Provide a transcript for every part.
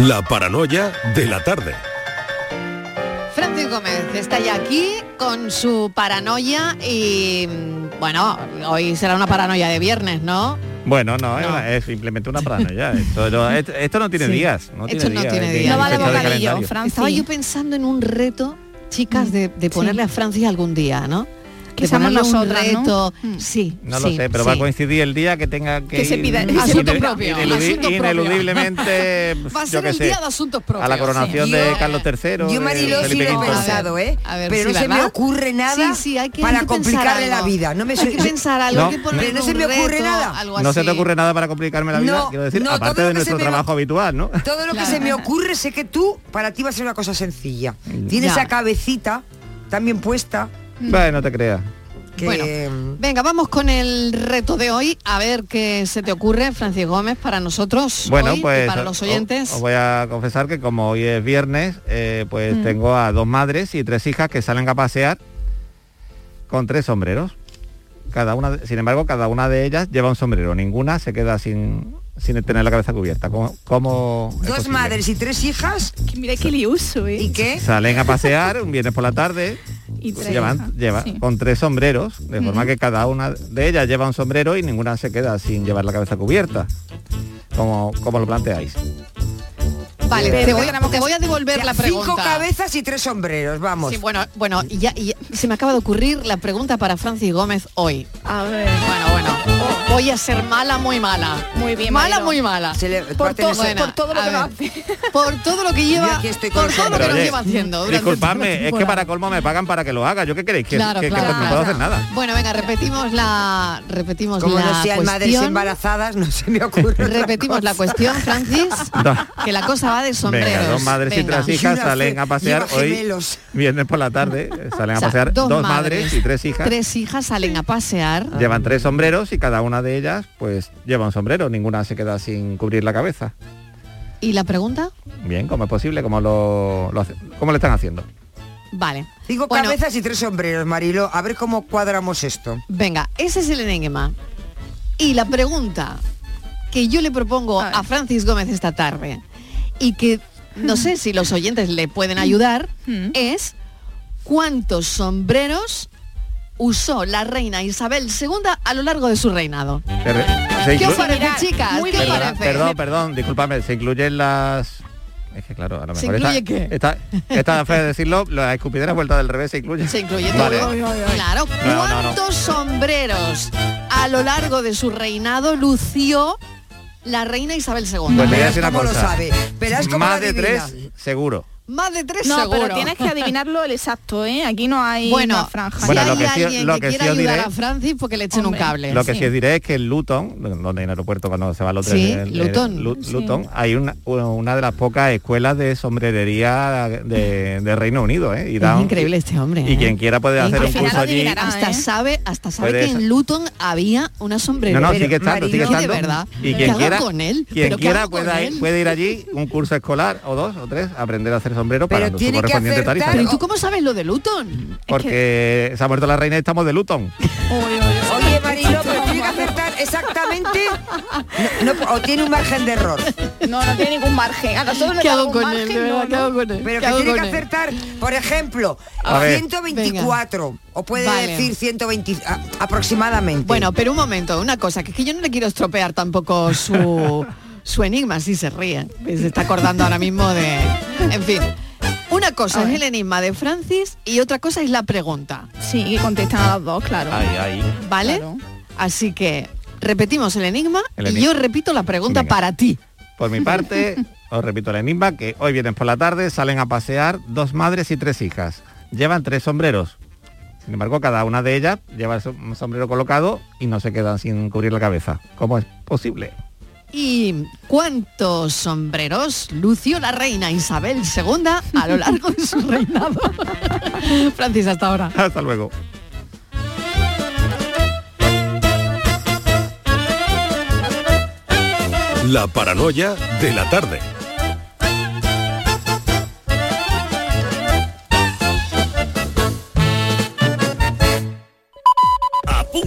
La paranoia de la tarde. Francis Gómez está ya aquí con su paranoia y bueno, hoy será una paranoia de viernes, ¿no? Bueno, no, es una- es simplemente una paranoia. Esto, no- esto- esto no tiene Sí. días. No Esto tiene no días, tiene días. No va de fecha bocadillo, calendario. Francis. Estaba yo pensando en un reto, chicas, de, de ponerle a Francis algún día, ¿no? Que seamos ponerle un nosotras, ¿no? reto. Mm. Sí, No lo sí, sé, pero sí. va a coincidir el día que tenga que, Que se ir pida- inelu- Asunto propio, asunto propio. ineludiblemente, Va a ser el sé, día de asuntos propios. a la coronación sí. de Yo- Carlos III. Yo, de Marilo, sí lo he pensado, ¿eh? A ver, pero no se me ocurre nada hay que- para hay que complicarle la vida. No me Hay que pensar algo, No. que se me ocurre reto, nada. No se te ocurre nada para complicarme la vida, quiero decir, aparte lo de nuestro trabajo habitual, ¿no? Todo lo que se me ocurre, sé que tú, para ti va a ser una cosa sencilla. Tienes esa cabecita tan bien puesta Bueno, no te creas. que... Bueno, venga, vamos con el reto de hoy. A ver qué se te ocurre, Francis Gómez, para nosotros Bueno, hoy y pues para o- los oyentes. Os voy a confesar que como hoy es viernes, eh, pues Mm. tengo a dos madres y tres hijas que salen a pasear con tres sombreros. Cada una, sin embargo, cada una de ellas lleva un sombrero. Ninguna se queda sin, sin tener la cabeza cubierta. ¿Cómo, Dos madres y tres hijas. Que mira qué liuso, ¿eh? ¿Y qué? Salen a pasear un viernes por la tarde Y tres llevan, lleva- sí. con tres sombreros, de forma que cada una de ellas lleva un sombrero y ninguna se queda sin llevar la cabeza cubierta. Como, como lo planteáis. Vale, Pero te voy, te a devolver la pregunta. Cinco cabezas y tres sombreros, vamos. Sí, bueno, bueno, ya- se me acaba de ocurrir la pregunta para Francis Gómez hoy. A ver. Bueno, bueno, voy a ser mala, muy mala. Muy bien, Mala, Marilo. muy mala. Se le- Por, todo, ese- Bueno, por todo lo a que hace. Por todo lo que Yo lleva, aquí estoy con por todo lo que nos lleva haciendo. Disculpadme, la es que para colmo me pagan para que lo haga. ¿Yo qué queréis? Que, Claro, que- que claro, no puedo hacer claro. nada. Bueno, venga, repetimos la repetimos Como la no sean madres cuestión. embarazadas, no se me ocurre. otra Repetimos la cuestión, Francis, que la cosa va de sombreros. Venga, dos madres y Venga. tres hijas salen a pasear hoy, viernes por la tarde, salen a sea, pasear dos, madres, y tres hijas. Tres hijas salen a pasear. Llevan tres sombreros y cada una de ellas pues lleva un sombrero, ninguna se queda sin cubrir la cabeza. ¿Y la pregunta? Bien, ¿cómo es posible? ¿Cómo lo, lo hace- cómo lo están haciendo? Vale. Bueno, cabezas y tres sombreros, Marilo. A ver cómo cuadramos esto. Venga, ese es el enigma. Y la pregunta que yo le propongo a Francis Gómez esta tarde y que no sé si los oyentes le pueden ayudar Mm. es cuántos sombreros usó la reina Isabel II a lo largo de su reinado. ¿Qué inclu- os parece, chicas? muy ¿Qué. Perdona, parece? perdón, perdón, discúlpame, se incluyen las... Es que claro, a lo ¿Se mejor incluye esta, qué? esta, esta fea de decirlo, la escupidera vuelta del revés se incluye. Se incluye Vale. todo. Claro, No, no, no. ¿cuántos sombreros a lo largo de su reinado lució la reina Isabel II? Pues te voy a decir una cómo lo cosa. sabe. Más de tres, seguro. Más de tres No, seguro. pero tienes que adivinarlo el exacto, ¿eh? Aquí no hay Bueno, una franja. si Bueno, hay lo que sí- alguien lo que, que quiera ayudar diré- a Francis porque le echen un cable. Lo que Sí. sí os diré es que en Luton, donde en el aeropuerto cuando se va al hotel, Sí, el- el- Luton. Luton, hay una, una de las pocas escuelas de sombrerería de, de Reino Unido, ¿eh? Y Es un- increíble este hombre. Y ¿eh? quien quiera puede hacer un curso allí. hasta ¿eh? sabe, hasta sabe Puede que en. Luton había una No, sombrerera. no, Pero, sigue estando, sigue Marilo, de estando. verdad. Y ¿Qué quien quiera, con él? quien ¿Pero qué quiera puede ir allí un curso escolar o dos o tres, aprender a hacer sombrero Pero para su tiene que correspondiente acertar- tarifa. Pero ¿y tú cómo sabes lo de Luton? Porque se ha muerto la reina y estamos de Luton. Oye, Marilo, pero tiene que acertar exactamente. No, no, o tiene un margen de error. No, no tiene ningún margen. A nosotros nos ¿Qué hago con él? margen, De verdad, no, ¿qué no. hago con él? Pero ¿Qué que tiene que acertar, por ejemplo, A ver. 124. O puede Vale. decir 120 a- aproximadamente. Bueno, pero un momento, una cosa, que es que yo no le quiero estropear tampoco su, su enigma, si se ríe. Se está acordando ahora mismo de... En fin, una cosa es el enigma de Francis y otra cosa es la pregunta, Sí, contestan a las dos, claro. Ahí, ahí. ¿vale? Claro. Así que repetimos el enigma El y yo repito la pregunta Venga. para ti. Por mi parte, os repito el enigma, que hoy viernes por la tarde salen a pasear dos madres y tres hijas. Llevan tres sombreros. Sin embargo, cada una de ellas lleva un sombrero colocado y no se quedan sin cubrir la cabeza. ¿Cómo es posible? ¿Y cuántos sombreros lució la reina Isabel II a lo largo de su reinado? Francis, hasta ahora. Hasta luego. La paranoia de la tarde.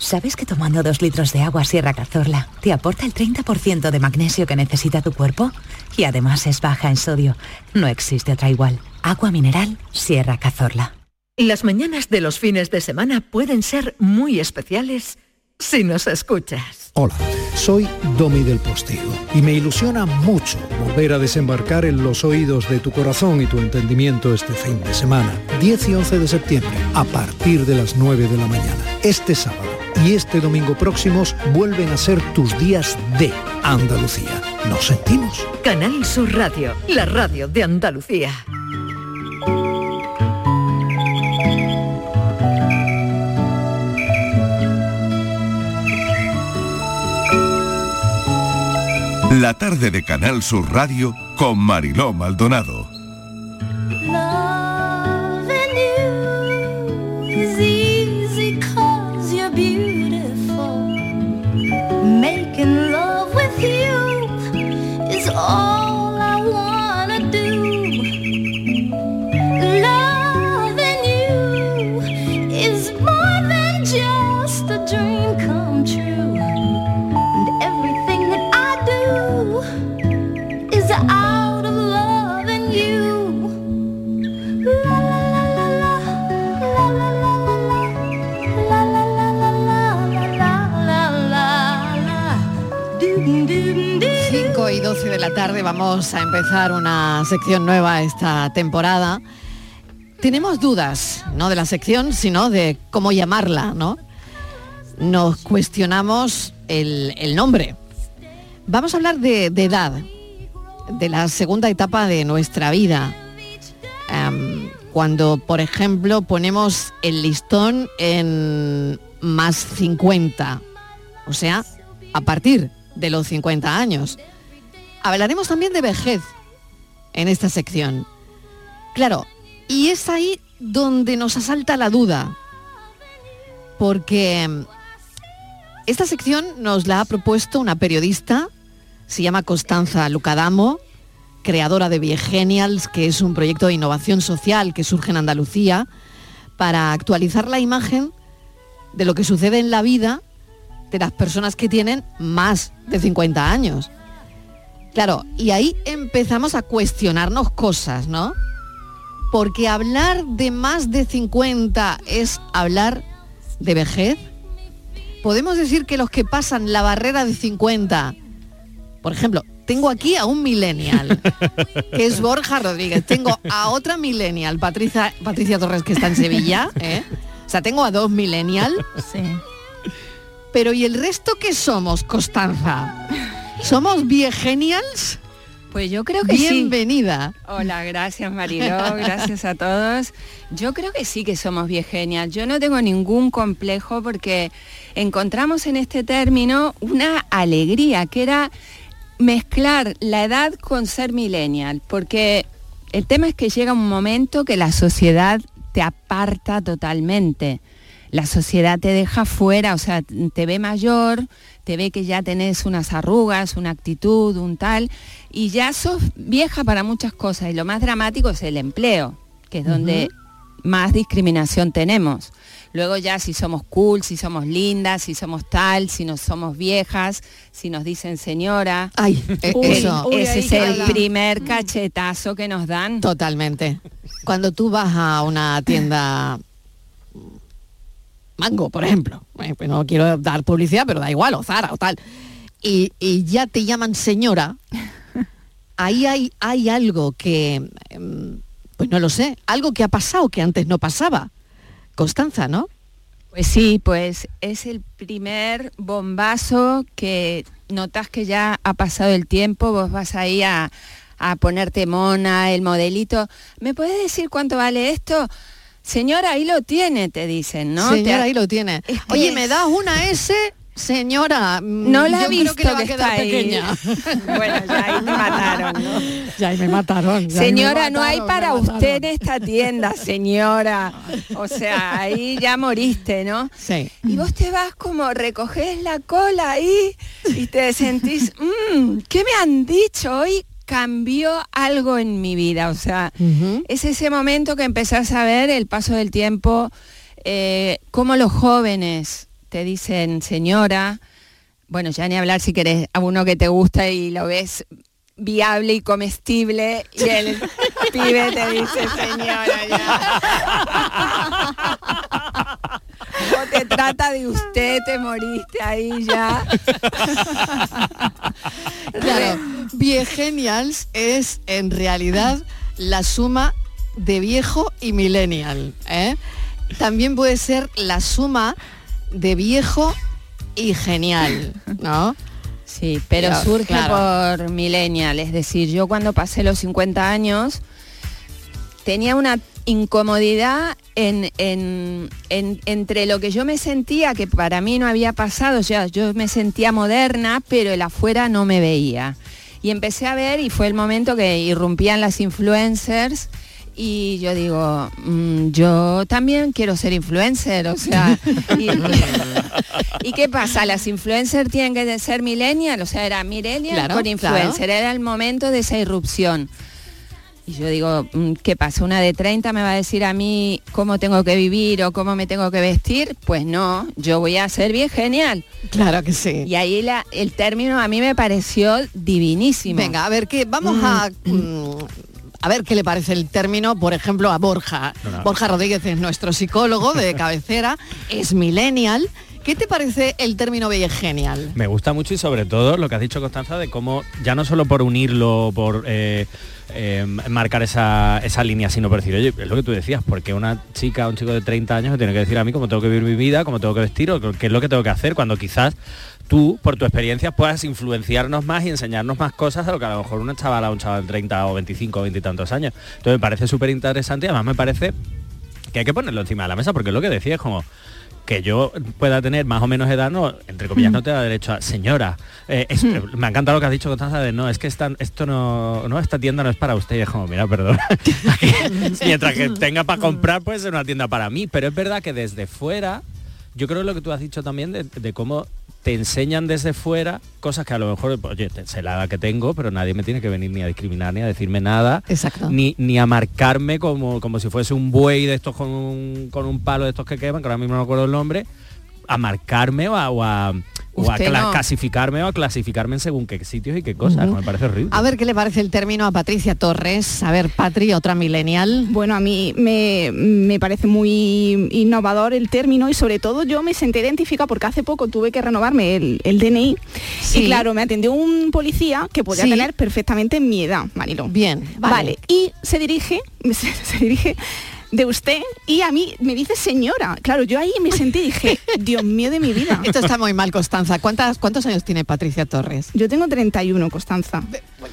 ¿Sabes que tomando dos litros de agua Sierra Cazorla te aporta el 30% de magnesio que necesita tu cuerpo? Y además es baja en sodio. No existe otra igual. Agua mineral Sierra Cazorla. Las mañanas de los fines de semana pueden ser muy especiales si nos escuchas. Hola, soy Domi del Postigo y me ilusiona mucho volver a desembarcar en los oídos de tu corazón y tu entendimiento este fin de semana, 10 y 11 de septiembre, a partir de las 9 de la mañana. Este sábado y este domingo próximos vuelven a ser tus días de Andalucía. ¿Nos sentimos? Canal Sur Radio, la radio de Andalucía. La tarde de Canal Sur Radio con Mariló Maldonado. y 12 de la tarde vamos a empezar una sección nueva esta temporada. Tenemos dudas, no de la sección, sino de cómo llamarla, ¿no? Nos cuestionamos el, nombre. Vamos a hablar de, edad, de la segunda etapa de nuestra vida. Em, cuando, por ejemplo, ponemos el listón en más 50, o sea, a partir de los 50 años. Hablaremos también de vejez en esta sección. Claro, y es ahí donde nos asalta la duda, porque em, esta sección nos la ha propuesto una periodista, se llama Constanza Lucadamo, creadora de Viegenials, que es un proyecto de innovación social que surge en Andalucía para actualizar la imagen de lo que sucede en la vida de las personas que tienen más de 50 años. Claro, y ahí empezamos a cuestionarnos cosas, ¿no? Porque hablar de más de 50 es hablar de vejez. Podemos decir que los que pasan la barrera de 50, por ejemplo, tengo aquí a un millennial, que es Borja Rodríguez. Tengo a otra millennial, Patricia, Patricia Torres, que está en Sevilla. ¿eh? O sea, tengo a dos millennial. Sí. Pero ¿y el resto qué somos, Constanza? ¿Somos viegenials? Pues yo creo que sí. Bienvenida. Hola, gracias Mariló, gracias a todos. Yo creo que sí que somos viegenials. Yo no tengo ningún complejo porque encontramos en este término una alegría que era mezclar la edad con ser millennial, porque el tema es que llega un momento que la sociedad te aparta totalmente. La sociedad te deja fuera, o sea, te ve mayor, te ve que ya tenés unas arrugas, una actitud, un tal, y ya sos vieja para muchas cosas. Y lo más dramático es el empleo, que es donde más discriminación tenemos. Luego ya si somos cool, si somos lindas, si somos tal, si no somos viejas, si nos dicen señora. Ay, eh, Uy, eso. ese es el primer cachetazo que nos dan. Totalmente. Cuando tú vas a una tienda Mango, por ejemplo, eh, pues no quiero dar publicidad, pero da igual, o Zara o tal, y, y ya te llaman señora, ahí hay, hay algo que, em, pues no lo sé, algo que ha pasado que antes no pasaba. Constanza, ¿no? Pues sí, pues es el primer bombazo que notas que ya ha pasado el tiempo, vos vas ahí a, a ponerte mona, el modelito. ¿Me puedes decir cuánto vale esto? Señora, ahí lo tiene, te dicen, ¿no? Señora, Te- ahí lo tiene. Es que Oye, ¿me das una S Señora, mm, No la yo ha creo visto que le va a que quedar está ahí. pequeña. Bueno, ya ahí me mataron, ¿no? Ya ahí me mataron. ya ahí me Señora, no hay para usted en esta tienda, señora. O sea, ahí ya moriste, ¿no? Sí. Y vos te vas como, recoges la cola ahí y te sentís, "Mm, ¿qué me han dicho hoy? Cambió algo en mi vida. O sea, es ese momento que empezás a ver el paso del tiempo, eh, cómo los jóvenes te dicen, señora, bueno, ya ni hablar si querés a uno que te gusta y lo ves viable y comestible y el pibe te dice, señora, ya. Te trata de usted, te moriste ahí ya. Claro, Viegenials es en realidad la suma de viejo y millennial. ¿eh? También puede ser la suma de viejo y genial, ¿no? Sí, pero surge claro. por millennial, es decir, yo cuando pasé los 50 años tenía una incomodidad en, en- en- entre lo que yo me sentía, que para mí no había pasado, o sea, yo me sentía moderna, pero el afuera no me veía. Y empecé a ver y fue el momento que irrumpían las influencers y yo digo, mm, yo también quiero ser influencer, o sea, y, ¿Y qué pasa? Las influencers tienen que ser millennial, o sea, era millennial Claro, con influencer, era el momento de esa irrupción. Y yo digo, mm, ¿qué pasa? ¿Una de 30 me va a decir a mí cómo tengo que vivir o cómo me tengo que vestir? Pues no, yo voy a ser bien genial. Claro que sí. Y ahí la- el término a mí me pareció divinísimo. Venga, a ver qué vamos a mm, a ver qué le parece el término, por ejemplo, a Borja. no. Borja Rodríguez es nuestro psicólogo de cabecera, es millennial. ¿Qué te parece el término genial? Me gusta mucho y sobre todo lo que has dicho Constanza de cómo ya no solo por unirlo, por eh, eh, marcar esa, esa línea, sino por decir, oye, es lo que tú decías, porque una chica, un chico de 30 años me tiene que decir a mí cómo tengo que vivir mi vida, cómo tengo que vestir o qué es lo que tengo que hacer, cuando quizás tú, por tu experiencia, puedas influenciarnos más y enseñarnos más cosas de lo que a lo mejor una chavala, un chaval de 30 o 25 o 20 y tantos años. Entonces me parece súper interesante y además me parece que hay que ponerlo encima de la mesa, porque es lo que decía es como que yo pueda tener más o menos edad, no, entre comillas, no te da derecho a señora. eh, es- Me ha encantado lo que has dicho, Constanza, de no, es que esta, esto no, no, esta tienda no es para usted. Y es como, mira, perdón. Aquí, mientras que tenga para comprar, puede ser una tienda para mí. Pero es verdad que desde fuera, yo creo lo que tú has dicho también de, de cómo te enseñan desde fuera cosas que a lo mejor, oye, sé la edad que tengo, pero nadie me tiene que venir ni a discriminar ni a decirme nada. Exacto. Ni, ni a marcarme como, como si fuese un buey de estos con un, con un palo de estos que queman, que ahora mismo no me acuerdo el nombre, a marcarme o a, o a, o a Usted cla- no. clasificarme o a clasificarme en según qué sitios y qué cosas. Me parece horrible. A ver qué le parece el término a Patricia Torres. A ver, Patri, otra millennial. Bueno, a mí me, me parece muy innovador el término y sobre todo yo me sentí identificada porque hace poco tuve que renovarme el, el DNI Sí. y claro, me atendió un policía que podía Sí. tener perfectamente mi edad, Marilo. Bien, Vale. vale. y se dirige, se, se dirige de usted y a mí me dice señora. Claro, yo ahí me sentí y dije, Dios mío de mi vida. Esto está muy mal, Constanza. ¿Cuántas, ¿Cuántos años tiene Patricia Torres? Yo tengo 31, Constanza.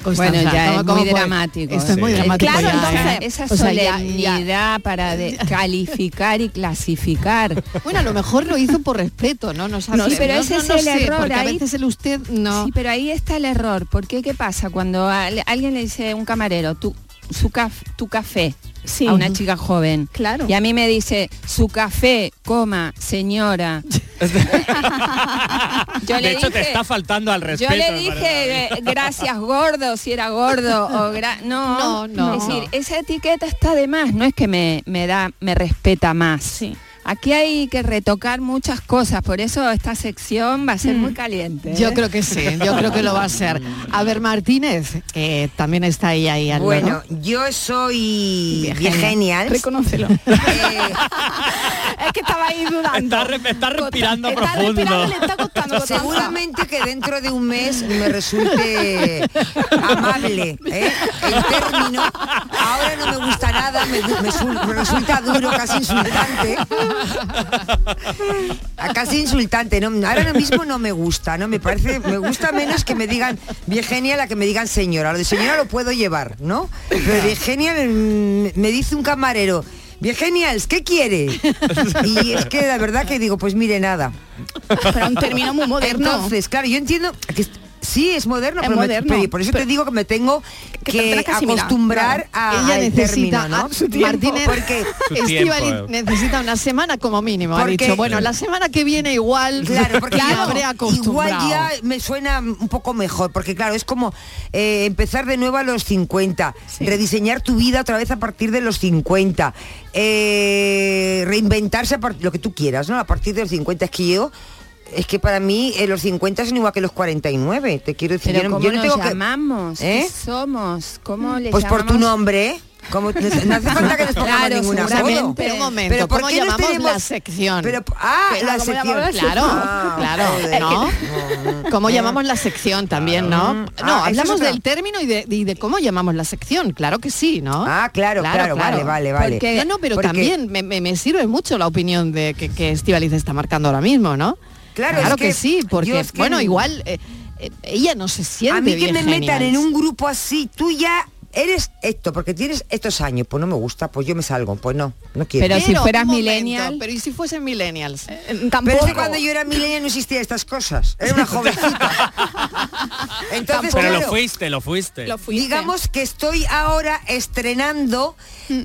Constanza, Bueno, ya ¿cómo- es muy puede- dramático. Esto es muy Sí. dramático. Claro, ya, entonces, ¿eh? esa O sea, ya- solemnidad ya- para de- calificar y clasificar. Bueno, a lo mejor lo hizo por respeto, ¿no? No, sabe- sí, pero no- ese no- es no el sé, error. porque a ahí- veces el usted no. Sí, pero ahí está el error. Porque qué pasa cuando a- alguien le dice a un camarero, tu, su caf- tu café Sí. a una chica joven. Claro. Y a mí me dice, su café, coma, señora. Yo de le hecho, te dije- está faltando al respeto. Yo le dije, eh, gracias gordo, si era gordo o gra- no, No, no. Es decir, esa etiqueta está de más, no es que me, me da, me respeta más. Sí. Aquí hay que retocar muchas cosas, por eso esta sección va a ser muy caliente. Yo ¿eh? creo que sí, yo creo que lo va a ser. A ver, Martínez, que también está ahí, ahí al Bueno, yo soy viegenial. Reconócelo. es que estaba ahí dudando. Está, re- está respirando Está profundo. respirando, le está costando. Seguramente que dentro de un mes me resulte amable. ¿eh? El término ahora no me gusta nada, me, me resulta duro, casi insultante. A casi insultante. ¿no? Ahora mismo no me gusta, ¿no? Me parece, me gusta menos que me digan Virgenia la que me digan señora. Lo de señora lo puedo llevar, ¿no? Pero Virgenia me dice un camarero. Viegenials, ¿qué quiere? Y es que la verdad que digo, pues mire, nada. Pero un término muy moderno. Entonces, claro, yo entiendo que sí es moderno, Es pero, me- moderno, pero por eso te digo que me tengo que que, tendrás que asimilar, acostumbrar a, Ella al necesita, término, ¿no? Martínez, porque Su tiempo. necesita una semana como mínimo. Ha Porque- dicho, bueno, la semana que viene igual Claro, porque habré igual acostumbrado. ya me suena un poco mejor, porque claro, es como eh, empezar de nuevo a los 50, rediseñar tu vida otra vez a partir de los 50, eh, reinventarse a lo que tú quieras, ¿no? A partir de los 50 es que yo es que para mí eh, los 50 son igual que los 49, te quiero decir, Pero yo no, ¿cómo yo no nos tengo que llamamos? ¿Eh? ¿Qué somos? ¿Cómo le pues por tu nombre, ¿eh? Como, no hace falta que pongamos Claro, ninguna foto. Pero un momento, Pero ¿por ¿cómo qué nos llamamos tenemos- la sección? Pero, ah, Pero la ¿cómo sección. llamamos Claro, Ah, claro, joder. ¿no? ¿Cómo llamamos la sección también, no? No, Ah, hablamos del término y de, y de cómo llamamos la sección, claro que sí, ¿no? Ah, claro, claro, vale, vale, vale. Porque- no, no, pero Porque- también me, me- me sirve mucho la opinión de que, que Estíbaliz está marcando ahora mismo, ¿no? Claro, es que, que sí, porque, que- bueno, igual eh, eh, ella no se siente A mí que me metan en un grupo así, tú ya eres esto, porque tienes estos años, pues no me gusta, pues yo me salgo, pues no, no quiero. Pero si fueras millennial- Pero ¿y si fuesen millennials? Pero es que cuando yo era milenial no existían estas cosas. Era una jovencita. Entonces, Pero lo claro, fuiste, lo fuiste. digamos que estoy ahora estrenando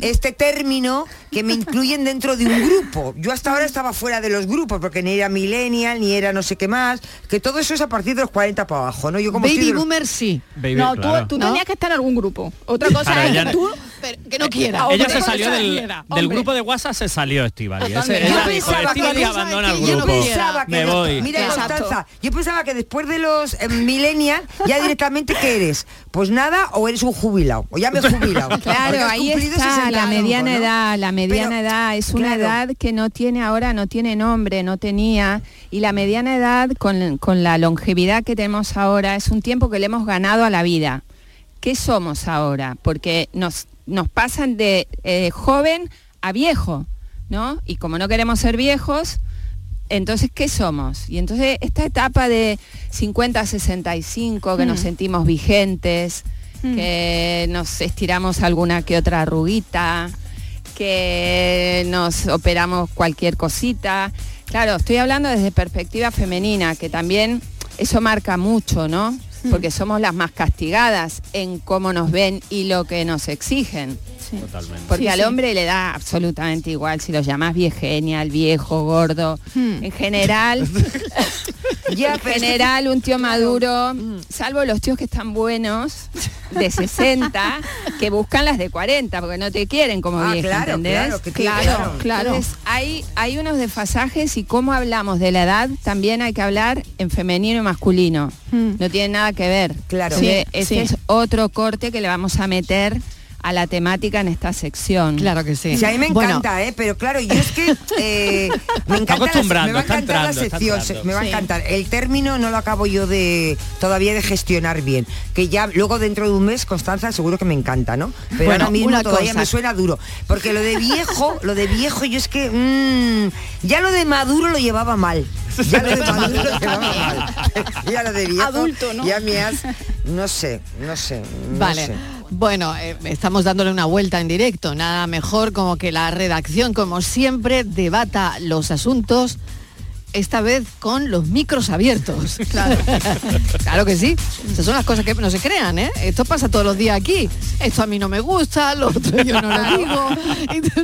este término que me incluyen dentro de un grupo. Yo hasta ahora estaba fuera de los grupos porque ni era millennial, ni era no sé qué más, que todo eso es a partir de los 40 para abajo, ¿no? Yo como Baby los- boomer sí. Baby, no, tú, tú ¿No? tenías que estar en algún grupo. Otra cosa es ella- que tú... Pero que no quiera. Ella Hombre, se salió del, quiera, del hombre. grupo de WhatsApp, se salió Estivali. Ella dijo, yo abandona el que yo no grupo. pensaba que Me des- voy. Mira. Constanza, yo pensaba que después de los eh, millennial, ya directamente ¿qué eres? Pues nada, o eres un jubilado, o ya me he jubilado. Claro, ahí está 65, la mediana ¿no? edad. La mediana Pero, edad es una claro. edad que no tiene ahora, no tiene nombre, no tenía. Y la mediana edad, con, con la longevidad que tenemos ahora, es un tiempo que le hemos ganado a la vida. ¿Qué somos ahora? Porque nos, nos pasan de eh, joven a viejo, ¿no? Y como no queremos ser viejos, entonces, ¿qué somos? Y entonces esta etapa de 50 a 65, que nos Mm. sentimos vigentes, Mm. que nos estiramos alguna que otra arruguita, que nos operamos cualquier cosita. Claro, estoy hablando desde perspectiva femenina, que también eso marca mucho, ¿no? Porque somos las más castigadas en cómo nos ven y lo que nos exigen. Totalmente. Porque Sí, al sí. hombre le da absolutamente igual si lo llamas viegenial, viejo, gordo. Hmm. En general, Ya, en general un tío maduro, salvo los tíos que están buenos, de 60, que buscan las de 40, porque no te quieren como Ah, vieja, claro, ¿entendés? claro, claro, claro. Entonces, hay, hay unos desfasajes y cómo hablamos de la edad, también hay que hablar en femenino y masculino. Hmm. No tiene nada que ver. Claro. Sí, ese sí. es otro corte que le vamos a meter a la temática en esta sección. Claro que sí. Sí, a mí me Bueno, encanta, ¿eh? pero claro, yo es que eh, me encanta, la, me va a está encantar la entrando, sección, entrando. me va a encantar. El término no lo acabo yo de todavía de gestionar bien, que ya luego dentro de un mes Constanza seguro que me encanta, ¿no? Pero Bueno, ahora mismo todavía cosa. me suena duro, porque lo de viejo, lo de viejo yo es que mm, ya lo de maduro lo llevaba mal. Ya lo de maduro lo llevaba mal. Ya lo de viejo. Adulto, ¿no? Ya me has no sé, no sé, no Vale. sé. Bueno, eh, estamos dándole una vuelta en directo. Nada mejor como que la redacción, como siempre, debata los asuntos, esta vez con los micros abiertos. Claro, claro que sí. Esas son las cosas que no se crean, ¿eh? Esto pasa todos los días aquí. Esto a mí no me gusta, lo otro yo no lo digo.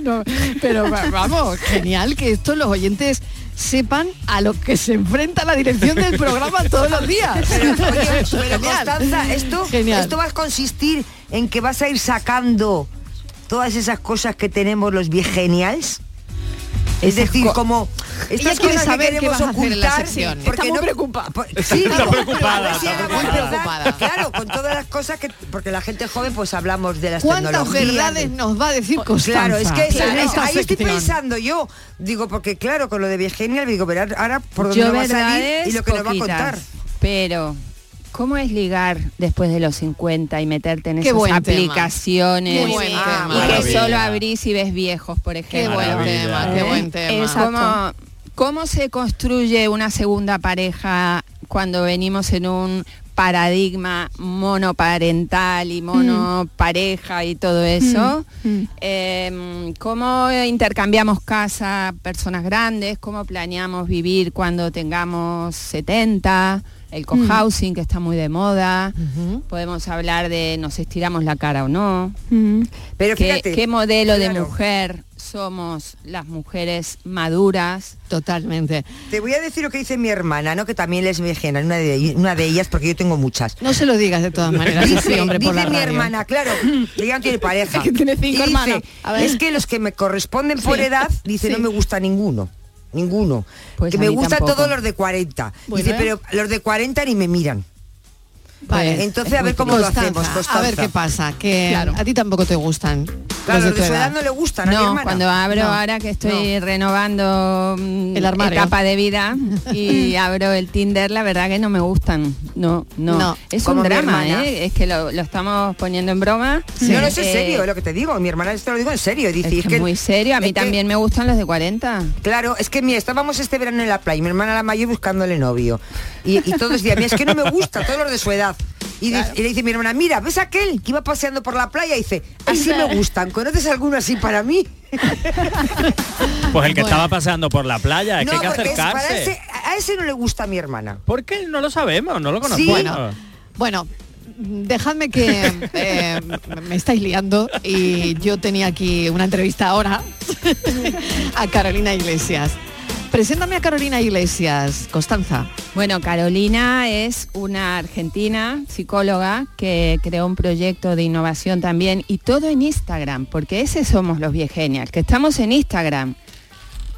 No- Pero va- vamos, genial que esto los oyentes sepan a lo que se enfrenta la dirección del programa todos los días. Pero, oye, pero Genial. Constanza, esto, Genial. esto va a consistir en que vas a ir sacando todas esas cosas que tenemos los viegenials. Es decir, co- como Ella estas quiere cosas saber que qué queremos vas a hacer en la ocultar, porque Está no- preocupada. por- Está sí, digo, preocupada, está era muy preocupada. verdad. Claro, con todas las cosas que porque la gente joven pues hablamos de las ¿Cuántas verdades de- nos va a decir Constanza? Claro, es que es- esta ahí estoy pensando yo. Digo, porque claro, con lo de Virgenial, digo, verás ahora por dónde Yo va a salir y lo que nos va a poquitas, contar. Pero, ¿cómo es ligar después de los 50 y meterte en Qué esas tema. aplicaciones? Qué buen y tema. que solo abrís y ves viejos, por Qué ejemplo. buen Maravilla. tema, qué ¿Eh? buen tema. Es como, ¿Cómo se construye una segunda pareja cuando venimos en un paradigma monoparental y monopareja y todo eso. Mm. Eh, ¿Cómo intercambiamos casa personas grandes? ¿Cómo planeamos vivir cuando tengamos 70? El cohousing que está muy de moda. Podemos hablar de nos estiramos la cara o no. Pero ¿Qué, fíjate, qué modelo de mujer somos las mujeres maduras? Totalmente. Te voy a decir lo que dice mi hermana, ¿no? Que también es lesbiana, una de, una de ellas, porque yo tengo muchas. No se lo digas de todas maneras, Dice, hombre, por la mi radio. hermana, claro, ella no tiene pareja. Que tiene cinco dice, hermanos. A ver. Es que los que me corresponden por Sí. edad, dice, Sí. no me gusta ninguno. Ninguno. Pues que me gustan todos los de 40. Bueno, dice, ¿eh? pero los de 40 ni me miran. Vale. Entonces, a ver cómo lo Constanza, hacemos, A ver qué pasa, que Claro. a ti tampoco te gustan. Claro, los de tu su edad edad. no le gustan a mi No, cuando abro No, ahora que estoy renovando mm, El armario. etapa de vida y abro el Tinder, la verdad que no me gustan. No, no. No, es un drama. ¿eh? Es que lo, lo estamos poniendo en broma. No, no, es en Eh, serio, es lo que te digo. Mi hermana esto lo digo en serio. Dice, es que es muy serio. A mí que- también me gustan los de 40. Claro, es que mira, estábamos este verano en la playa, mi hermana la mayor buscándole novio. Y, y todos decían, mira, es que no me gusta, todos los de su edad. Y, dice- y le dice mi hermana, mira, ¿ves aquel que iba paseando por la playa? Y dice, así me gustan, ¿conoces alguno así para mí? Pues el que estaba paseando por la playa, es no, que hay que porque acercarse. ese, a ese no le gusta a mi hermana. ¿Por qué? No lo sabemos, no lo. Sí. Bueno, bueno, dejadme que eh, me estáis liando y yo tenía aquí una entrevista ahora a Carolina Iglesias. Preséntame a Carolina Iglesias, Constanza. Bueno, Carolina es una argentina psicóloga que creó un proyecto de innovación también y todo en Instagram, porque ese somos los viegenials, que estamos en Instagram.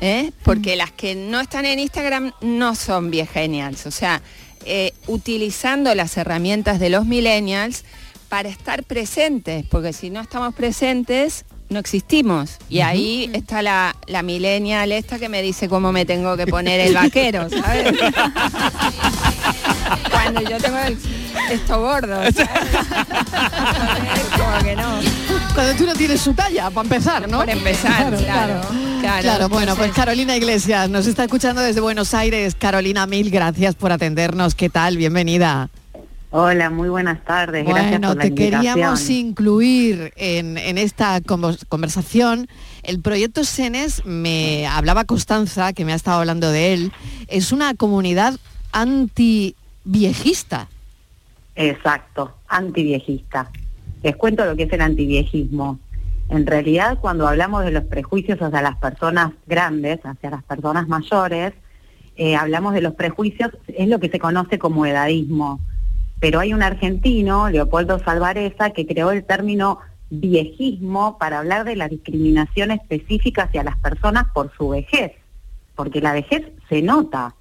¿eh? Porque las que no están en Instagram no son viegenials, o sea, eh, utilizando las herramientas de los millennials para estar presentes, porque si no estamos presentes no existimos. Y ahí está la, la millennial esta que me dice cómo me tengo que poner el vaquero, ¿sabes? Cuando yo tengo el- esto gordo. ¿sabes? Como que no. Cuando tú no tienes su talla, para empezar, ¿no? Por empezar, claro, claro. Claro, bueno, pues Carolina Iglesias nos está escuchando desde Buenos Aires. Carolina, mil gracias por atendernos. ¿Qué tal? Bienvenida. Hola, muy buenas tardes. Gracias por la te invitación. queríamos incluir en, en esta conversación. El proyecto Senes, me hablaba Constanza, que me ha estado hablando de él, es una comunidad anti-viejista. Exacto, antiviejista. Les cuento lo que es el antiviejismo. En realidad, cuando hablamos de los prejuicios hacia las personas grandes, hacia las personas mayores, eh, hablamos de los prejuicios, es lo que se conoce como edadismo. Pero hay un argentino, Leopoldo Salvareza, que creó el término viejismo para hablar de la discriminación específica hacia las personas por su vejez, porque la vejez se nota.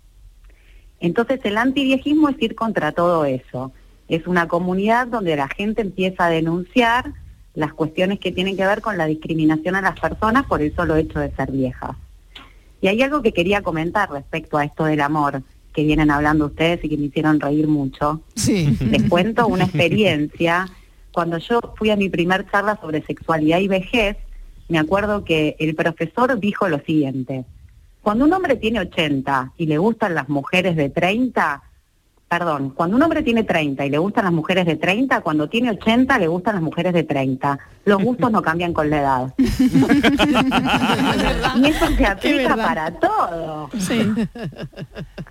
Entonces el antiviejismo es ir contra todo eso. Es una comunidad donde la gente empieza a denunciar las cuestiones que tienen que ver con la discriminación a las personas por el solo hecho de ser viejas. Y hay algo que quería comentar respecto a esto del amor, que vienen hablando ustedes y que me hicieron reír mucho. Sí. Les cuento una experiencia. Cuando yo fui a mi primer charla sobre sexualidad y vejez, me acuerdo que el profesor dijo lo siguiente. Cuando un hombre tiene 80 y le gustan las mujeres de 30, perdón, cuando un hombre tiene 30 y le gustan las mujeres de 30, cuando tiene 80 le gustan las mujeres de 30. Los gustos no cambian con la edad. y eso se aplica para todo.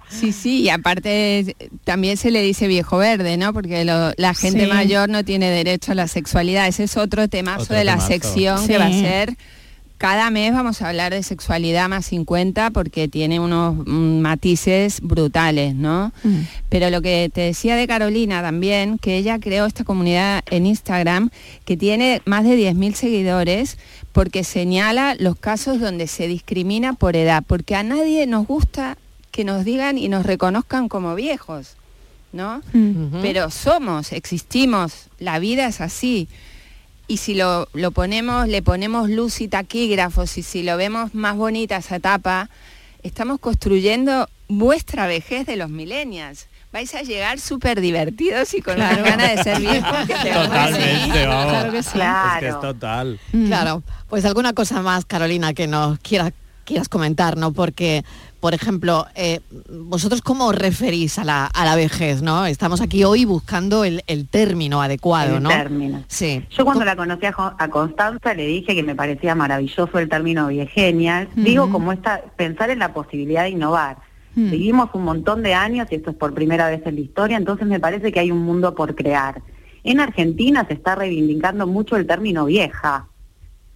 Sí, sí, y aparte también se le dice viejo verde, ¿no? Porque lo- la gente Sí. mayor no tiene derecho a la sexualidad. Ese es otro temazo Otro de la temazo. sección que va a Sí. ser. Cada mes vamos a hablar de sexualidad más 50 porque tiene unos mm, matices brutales, ¿no? Pero lo que te decía de Carolina también, que ella creó esta comunidad en Instagram que tiene más de 10.000 seguidores porque señala los casos donde se discrimina por edad, porque a nadie nos gusta que nos digan y nos reconozcan como viejos, ¿no? Pero somos, existimos, la vida es así. Y si lo, lo ponemos, le ponemos luz y taquígrafos y si lo vemos más bonita esa etapa, estamos construyendo vuestra vejez de los millennials. Vais a llegar súper divertidos y con las ganas de ser viejos. que te Totalmente, vamos. Claro que sí. Es que es total. Claro. Pues alguna cosa más, Carolina, que nos quiera quieras comentar, ¿no? Porque, por ejemplo, eh, vosotros cómo os referís a la, a la vejez, ¿no? Estamos aquí hoy buscando el, el término adecuado, El ¿no? término. Sí. Yo cuando la conocí a, Constanza le dije que me parecía maravilloso el término viegenial. Digo, como esta, pensar en la posibilidad de innovar. Mm. Vivimos un montón de años y esto es por primera vez en la historia, entonces me parece que hay un mundo por crear. En Argentina se está reivindicando mucho el término vieja.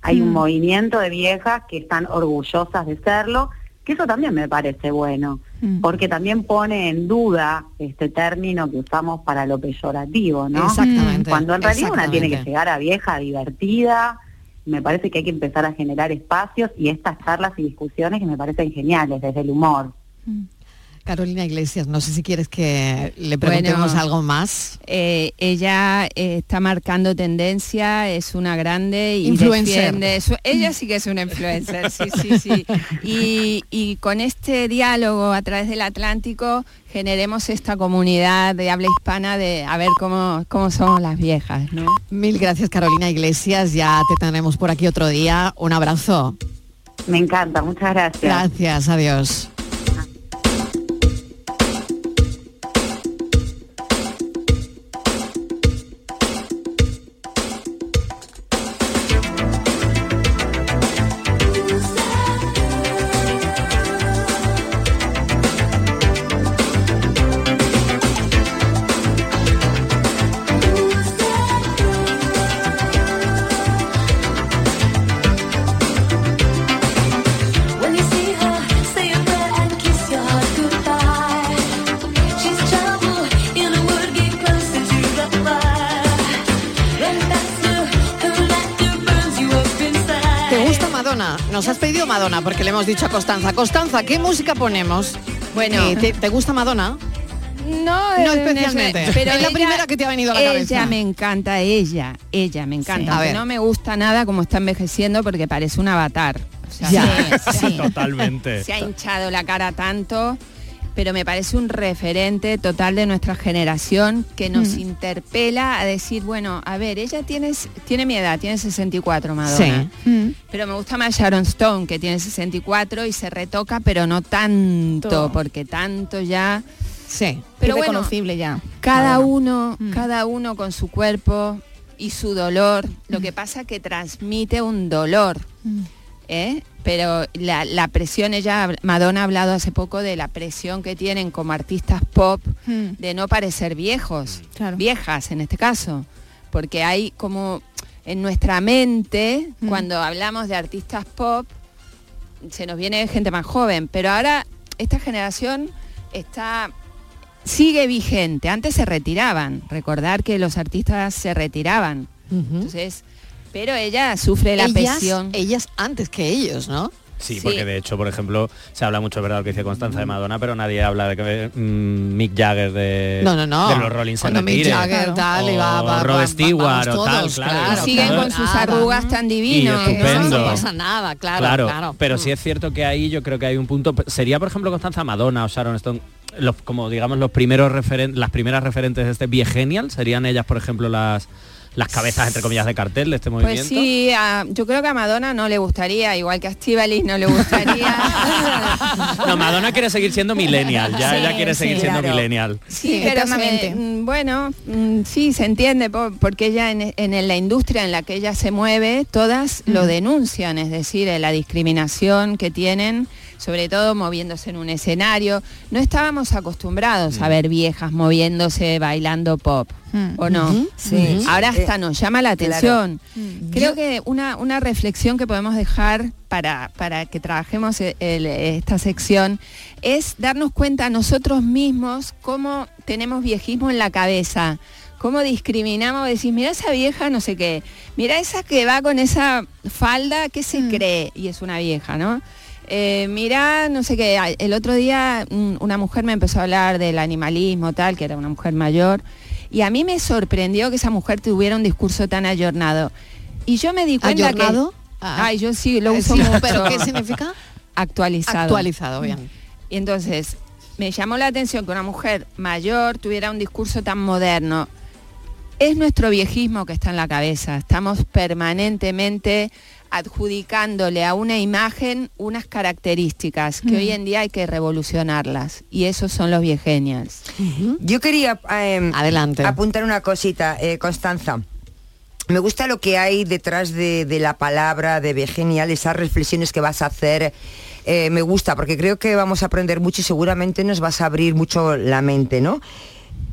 Hay un Mm. movimiento de viejas que están orgullosas de serlo, que eso también me parece bueno, Mm. porque también pone en duda este término que usamos para lo peyorativo, ¿no? Exactamente, Cuando en realidad una tiene que llegar a vieja, divertida, me parece que hay que empezar a generar espacios y estas charlas y discusiones que me parecen geniales desde el humor. Carolina Iglesias, no sé si quieres que le preguntemos Bueno, algo más. Eh, ella eh, está marcando tendencia, es una grande y Influencer. defiende su- ella sí que es una influencer, sí, sí, sí. Y, y con este diálogo a través del Atlántico generemos esta comunidad de habla hispana de a ver cómo, cómo somos las viejas, ¿no? Mil gracias Carolina Iglesias, ya te tendremos por aquí otro día. Un abrazo. Me encanta, muchas gracias. Gracias, adiós. Madonna porque le hemos dicho a Constanza. Constanza, ¿qué música ponemos? Bueno. Eh, ¿te, te gusta Madonna? No, No eh, especialmente. pero Es la ella- primera que te ha venido a la cabeza. Ella me encanta, ella, ella me encanta. Sí. A Aunque ver. no me gusta nada como está envejeciendo porque parece un avatar. O sea, Ya. se- se- Totalmente. Se ha hinchado la cara tanto, pero me parece un referente total de nuestra generación que nos Mm. interpela a decir, bueno, a ver, ella tiene, tiene mi edad, tiene 64, Madonna. Sí. Pero me gusta más Sharon Stone, que tiene 64 y se retoca, pero no tanto, Todo. porque tanto ya... Sí. Pero es bueno, reconocible ya. cada Madonna. uno, Mm. cada uno con su cuerpo y su dolor. Lo que pasa que transmite un dolor. ¿Eh? Pero la, la presión, ella, Madonna ha hablado hace poco de la presión que tienen como artistas pop Mm. de no parecer viejos, Claro. viejas en este caso, porque hay como en nuestra mente, Mm. cuando hablamos de artistas pop, se nos viene gente más joven, pero ahora esta generación está sigue vigente. Antes se retiraban, recordar que los artistas se retiraban. Entonces, pero ella sufre la ellas, presión. ellas antes que ellos, ¿no? Sí, Sí. porque de hecho, por ejemplo, se habla mucho, es verdad, lo que dice Constanza de Madonna, pero nadie habla de que mm, Mick Jagger de, No, no, no. de los Rolling se Mick. Jagger tal, y va- O va- Rod va- Stewart o tal, todos, claro. claro, y siguen claro. con sus arrugas tan estupendo. No pasa nada, claro, Claro, claro. pero Mm. sí es cierto que ahí yo creo que hay un punto. Sería, por ejemplo, Constanza Madonna o Sharon Stone, los, como digamos los primeros referen- las primeras referentes de este Viegenial, serían ellas, por ejemplo, las las cabezas entre comillas de cartel de este Pues movimiento. sí, a- yo creo que a Madonna no le gustaría, igual que a Estivaliz no le gustaría. No, Madonna quiere seguir siendo millennial, ya Sí, ella quiere sí, seguir siendo claro. millennial. Sí, pero se- mm, bueno, mm, sí, se entiende, po- porque ella en, en la industria en la que ella se mueve, todas lo denuncian, es decir, eh, la discriminación que tienen, sobre todo moviéndose en un escenario. No estábamos acostumbrados a ver viejas moviéndose, bailando pop, ¿o no? Sí. Ahora hasta Eh, nos llama la atención. Mm. Creo Yo- que una, una reflexión que podemos dejar para, para que trabajemos e- el- esta sección es darnos cuenta nosotros mismos cómo tenemos viejismo en la cabeza, cómo discriminamos, decís, mira esa vieja, no sé qué, mira esa que va con esa falda, ¿qué se cree? Y es una vieja, ¿no? Eh, mira, no sé qué, el otro día una mujer me empezó a hablar del animalismo, tal, que era una mujer mayor, y a mí me sorprendió que esa mujer tuviera un discurso tan ayornado. Y yo me di cuenta ¿Ayornado? que... Ah. Ay, yo sí, lo Eh, uso sí, mucho. ¿pero qué significa? Actualizado. Actualizado, bien. Y entonces, me llamó la atención que una mujer mayor tuviera un discurso tan moderno. es nuestro viejismo que está en la cabeza. Estamos permanentemente adjudicándole a una imagen unas características que Mm. hoy en día hay que revolucionarlas. Y esos son los viegenials. Yo quería eh, Adelante. apuntar una cosita, eh, Constanza. Me gusta lo que hay detrás de, de la palabra de Begenial, esas reflexiones que vas a hacer. eh, me gusta porque creo que vamos a aprender mucho y seguramente nos vas a abrir mucho la mente, ¿no?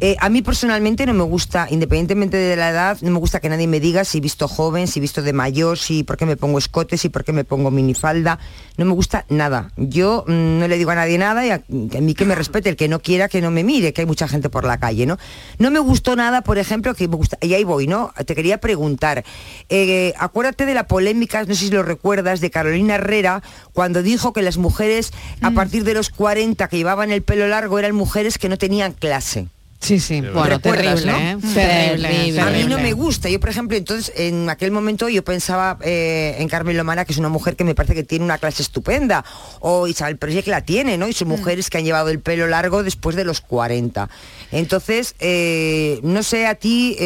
Eh, a mí personalmente no me gusta, independientemente de la edad, no me gusta que nadie me diga si he visto joven, si he visto de mayor, si por qué me pongo escote, si por qué me pongo minifalda. No me gusta nada. Yo mm, no le digo a nadie nada y a, a mí que me respete, el que no quiera que no me mire, que hay mucha gente por la calle, ¿no? No me gustó nada, por ejemplo, que me gusta, y ahí voy, ¿no? Te quería preguntar, eh, acuérdate de la polémica, no sé si lo recuerdas, de Carolina Herrera, cuando dijo que las mujeres a partir de los 40 que llevaban el pelo largo eran mujeres que no tenían clase. Sí, sí, bueno, ¿Recuerdas, terrible, no? ¿eh? Terrible, A mí no me gusta. Yo, por ejemplo, entonces, en aquel momento yo pensaba eh, en Carmen Lomana, que es una mujer que me parece que tiene una clase estupenda, o Isabel Presley que la tiene, ¿no? Y son mujeres que han llevado el pelo largo después de los 40. Entonces, eh, no sé a ti...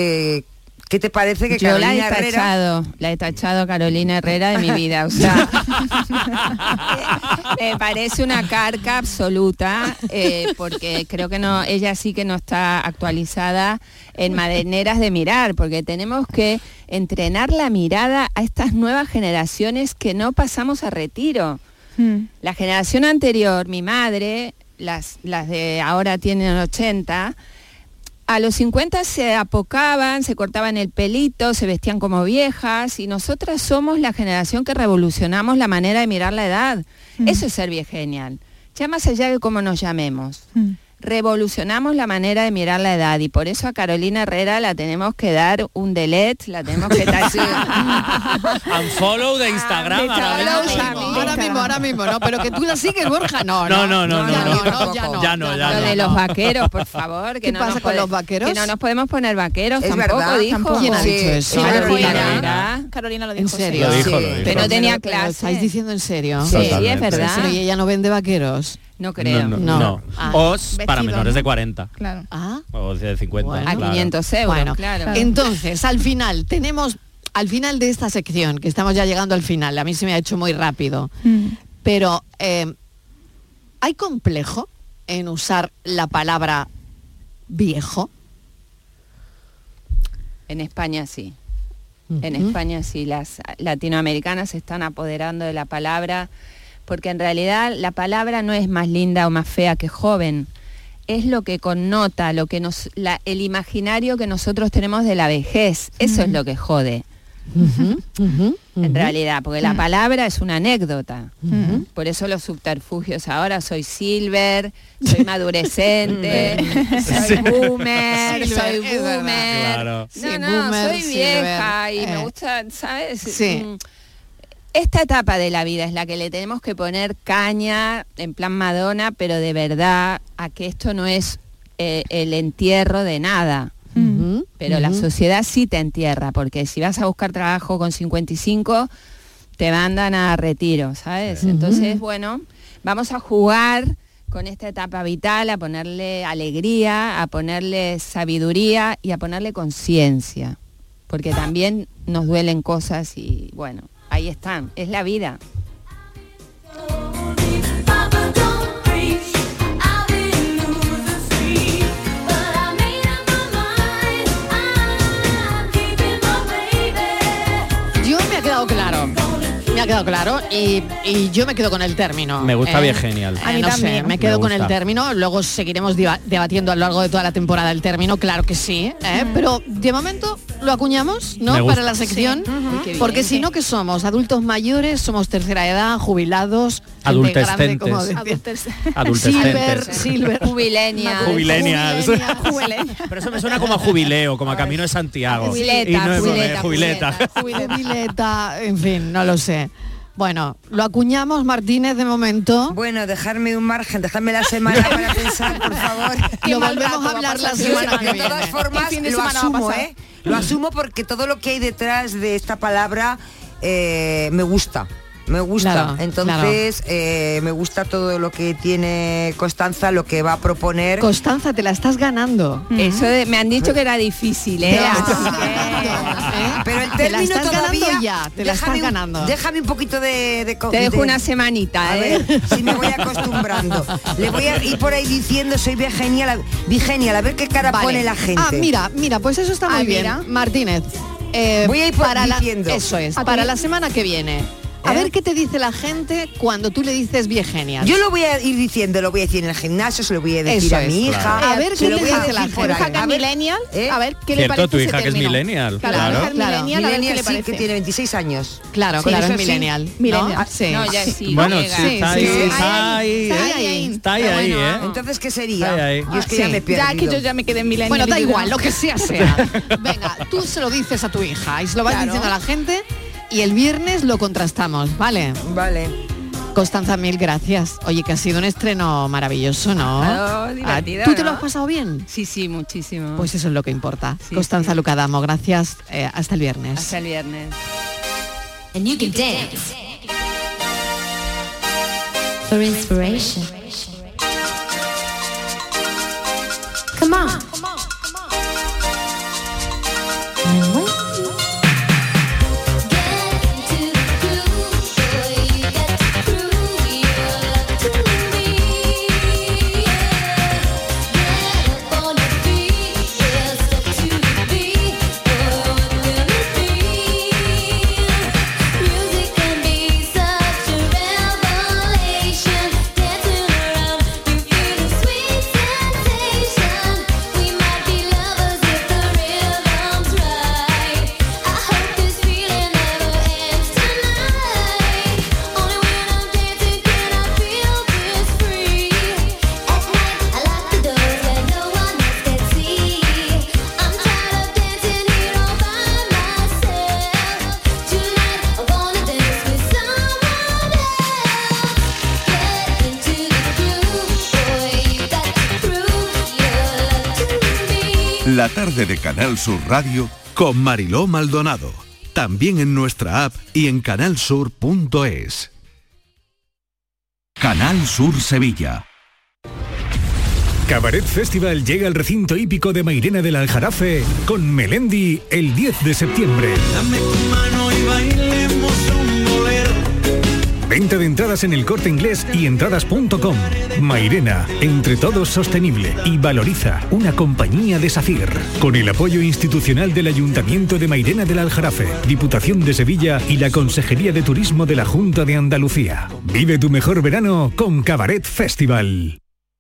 ¿Qué te parece que Yo la he Carolina Herrera... tachado, la he tachado a Carolina Herrera de mi vida, o sea, me parece una carca absoluta, eh, porque creo que no, ella sí que no está actualizada en maneras de mirar, porque tenemos que entrenar la mirada a estas nuevas generaciones que no pasamos a retiro. La generación anterior, mi madre, las, las de ahora tienen 80, a los 50 se apocaban, se cortaban el pelito, se vestían como viejas y nosotras somos la generación que revolucionamos la manera de mirar la edad. Eso es ser viegenial. Ya más allá de cómo nos llamemos. Revolucionamos la manera de mirar la edad y por eso a Carolina Herrera la tenemos que dar un delete, la tenemos que tachar. Unfollow de Instagram. ahora Ahora mismo. ahora mismo, ahora mismo, no, pero que tú la sigues, Borja, no, No, no, no, ya no, no, ya no, Ya no, ya Lo no. de los vaqueros, por favor. Que ¿Qué no pasa con los vaqueros? Que no nos podemos poner vaqueros Es tampoco, verdad, dijo. ¿Quién ha Sí, dicho eso? Carolina, Carolina. lo ¿En dijo. sí. serio? Lo dijo, Sí. lo dijo. Pero no tenía Pero clase. ¿Estáis diciendo en serio? Sí, es verdad. Pero ¿y ella no vende vaqueros? No creo. No, no, No. no. Ah. O para Vestido, menores ¿no? de 40. Claro. Ah, O de 50. Bueno. A claro. 500 euros, bueno, claro. entonces, al final, tenemos, al final de esta sección, que estamos ya llegando al final, a mí se me ha hecho muy rápido, Mm. pero eh, ¿hay complejo en usar la palabra viejo? En España sí. En España sí, las latinoamericanas se están apoderando de la palabra, porque en realidad la palabra no es más linda o más fea que joven, es lo que connota, lo que nos, la- el imaginario que nosotros tenemos de la vejez, eso es lo que jode. En realidad, porque la palabra es una anécdota. Por eso los subterfugios ahora soy silver, soy madurecente, soy boomer, Silver, soy boomer. Claro. No, Sí, no, boomer, soy silver, vieja y eh. me gusta, ¿sabes? Sí. Mm, Esta etapa de la vida es la que le tenemos que poner caña en plan Madonna, pero de verdad a que esto no es eh, el entierro de nada. Pero la sociedad sí te entierra, porque si vas a buscar trabajo con 55, te mandan a retiro, ¿sabes? Entonces, bueno, vamos a jugar con esta etapa vital, a ponerle alegría, a ponerle sabiduría y a ponerle conciencia, porque también nos duelen cosas y bueno, ahí están, es la vida. Ha quedado claro y, y yo me quedo con el término. Me gusta ¿eh? bien genial. Eh, A mí no sé, me quedo Me con el término, luego seguiremos debatiendo a lo largo de toda la temporada el término, claro que sí, ¿eh? pero de momento lo acuñamos, ¿no? Para la sección, Sí. Porque si no, que somos? Adultos mayores, somos tercera edad, jubilados, Adultescentes. Adultescentes. silver. Pero eso me suena como a jubileo, como a Camino de Santiago. Jubileta, Y no es- jubileta, jubileta. Jubileta, en fin, no lo sé. Bueno, lo acuñamos Martínez de momento. Bueno, dejarme un margen, dejarme la semana para pensar, por favor. Lo volvemos a hablar la semana que de viene. todas formas, ¿Qué fin de lo asumo? ¿eh? Lo asumo porque todo lo que hay detrás de esta palabra eh, me gusta. Me gusta. Claro, Entonces, eh, me gusta todo lo que tiene Constanza, lo que va a proponer. Constanza, te la estás ganando. Eso de- me han dicho que era difícil, ¿eh? La Pero el Te la término estás ganando todavía. ya, te la estás déjame ganando. Déjame un poquito de. Te dejo de- una semanita, A ¿eh? ver, si me voy acostumbrando. Le voy a ir por ahí diciendo soy Vigenial, Vigenial, a ver qué cara Vale. pone la gente. Ah, mira, mira, pues eso está muy Ah, bien. mira. Martínez, eh, Voy a ir por- para la, diciendo. Eso es, ¿A para la semana que viene. A ¿Eh? ver qué te dice la gente cuando tú le dices Viegenial. Yo lo voy a ir diciendo, lo voy a decir en el gimnasio, se lo voy a decir Eso a mi hija. claro. A ver qué le voy a dice la gente. ahí. hija que A millennial, ¿eh? a ver qué le parece tu ese hija que es millennial, Claro, millennial, sí, que tiene 26 años. Claro, Sí, claro, es millennial. ¿no? Millennial. Sí. Ya sí. Bueno, está ahí, está ahí, ¿eh? ¿eh? Entonces, ¿qué sería? Yo es que Sí. ya me perdido. Ya que yo ya me quedé en millennial. Bueno, da igual, lo que sea sea. Venga, tú se lo dices a tu hija y se lo vas diciendo a la gente y el viernes lo contrastamos, ¿vale? Vale. Constanza, mil gracias. Oye, que ha sido un estreno maravilloso, ¿no? Divertido, Ah, ¿Tú te lo has pasado bien? Sí, sí, muchísimo. Pues eso es lo que importa. Sí, Constanza sí. Lucadamo, gracias. eh, hasta el viernes. Hasta el viernes. And you can dance. For inspiration. Come on. La tarde de Canal Sur Radio Con Mariló Maldonado. También en nuestra app y en canalsur.es. Canal Sur Sevilla. Cabaret Festival llega al recinto hípico de Mairena del Aljarafe con Melendi el 10 de septiembre. Venta de entradas en el corte inglés y entradas.com. Mairena, entre todos sostenible y valoriza una compañía de SACIR. Con el apoyo institucional del Ayuntamiento de Mairena del Aljarafe, Diputación de Sevilla y la Consejería de Turismo de la Junta de Andalucía. Vive tu mejor verano con Cabaret Festival.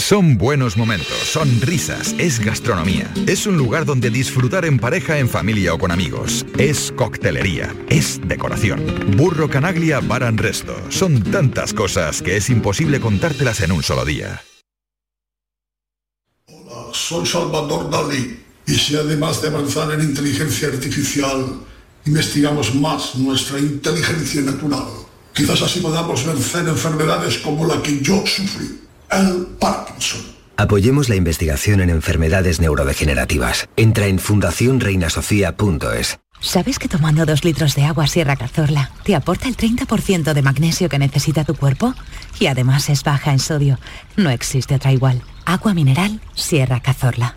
Son buenos momentos, son risas, es gastronomía. Es un lugar donde disfrutar en pareja, en familia o con amigos. Es coctelería, es decoración. Burro Canaglia Bar and Resto. Son tantas cosas que es imposible contártelas en un solo día. Soy Salvador Dalí y si además de avanzar en inteligencia artificial, investigamos más nuestra inteligencia natural, quizás así podamos vencer enfermedades como la que yo sufrí, el Parkinson. Apoyemos la investigación en enfermedades neurodegenerativas. Entra en fundacionreinasofía.es. ¿Sabes que tomando dos litros de agua Sierra Cazorla te aporta el 30% de magnesio que necesita tu cuerpo? Y además es baja en sodio. No existe otra igual. Agua mineral Sierra Cazorla.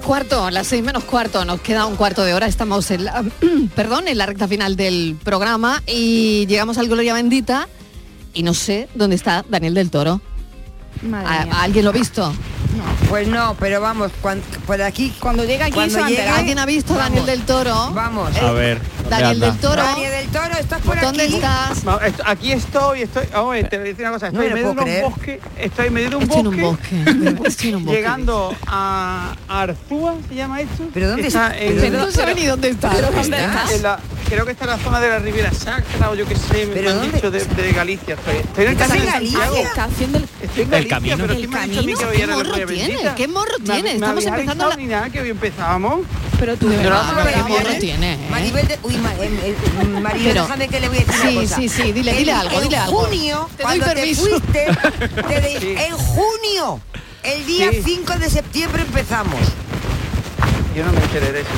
Cuarto, las seis menos cuarto, nos queda un cuarto de hora, estamos en la, perdón, en la recta final del programa y llegamos al Gloria Bendita y no sé dónde está Daniel del Toro. ¿A- ¿a ¿Alguien lo ha visto? Pues no, pero vamos, cuan- por aquí... Cuando llega aquí cuando se va a llegue- enterar. ¿Alguien ha visto a Daniel del Toro? Vamos. A ver. Daniel ¿dónde del? Toro. Daniel del Toro, ¿estás por ¿Dónde aquí? estás? No, esto- aquí estoy, estoy. A ver, te voy a decir una cosa. No Estoy en lo medio de puedo un creer. bosque. Estoy en medio de un Estoy en bosque. un bosque. Estoy en un bosque. Llegando a Arzúa, ¿se llama esto? ¿Pero dónde está? está? en- Pero no sabe ni dónde está. ¿Dónde está estás? en la- creo que está en la zona de la Ribera Sacra o yo qué sé, me ¿Pero han dónde? dicho de, de Galicia. Estoy, estoy en el ¿Estás camino en de Galicia? Santiago. Está haciendo el... Estoy en El Galicia, camino. pero El ¿quién me ha dicho a mí camino, que hoy ¿qué era la morro Gloria tiene? Bendita? ¿Qué morro Me- tiene? me Estamos empezando la- ni nada que hoy empezábamos. Pero tú verdad, verdad, qué pero morro viene- tiene, ¿eh? Maribel de... Uy, ma- em, Maribel, Pero- déjame que le voy a decir Sí, una cosa. sí, sí, dile, En- dile algo, en dile algo. junio, Te doy cuando te permiso. fuiste, en junio, el día Sí. 5 de septiembre empezamos. Yo no me enteré de eso.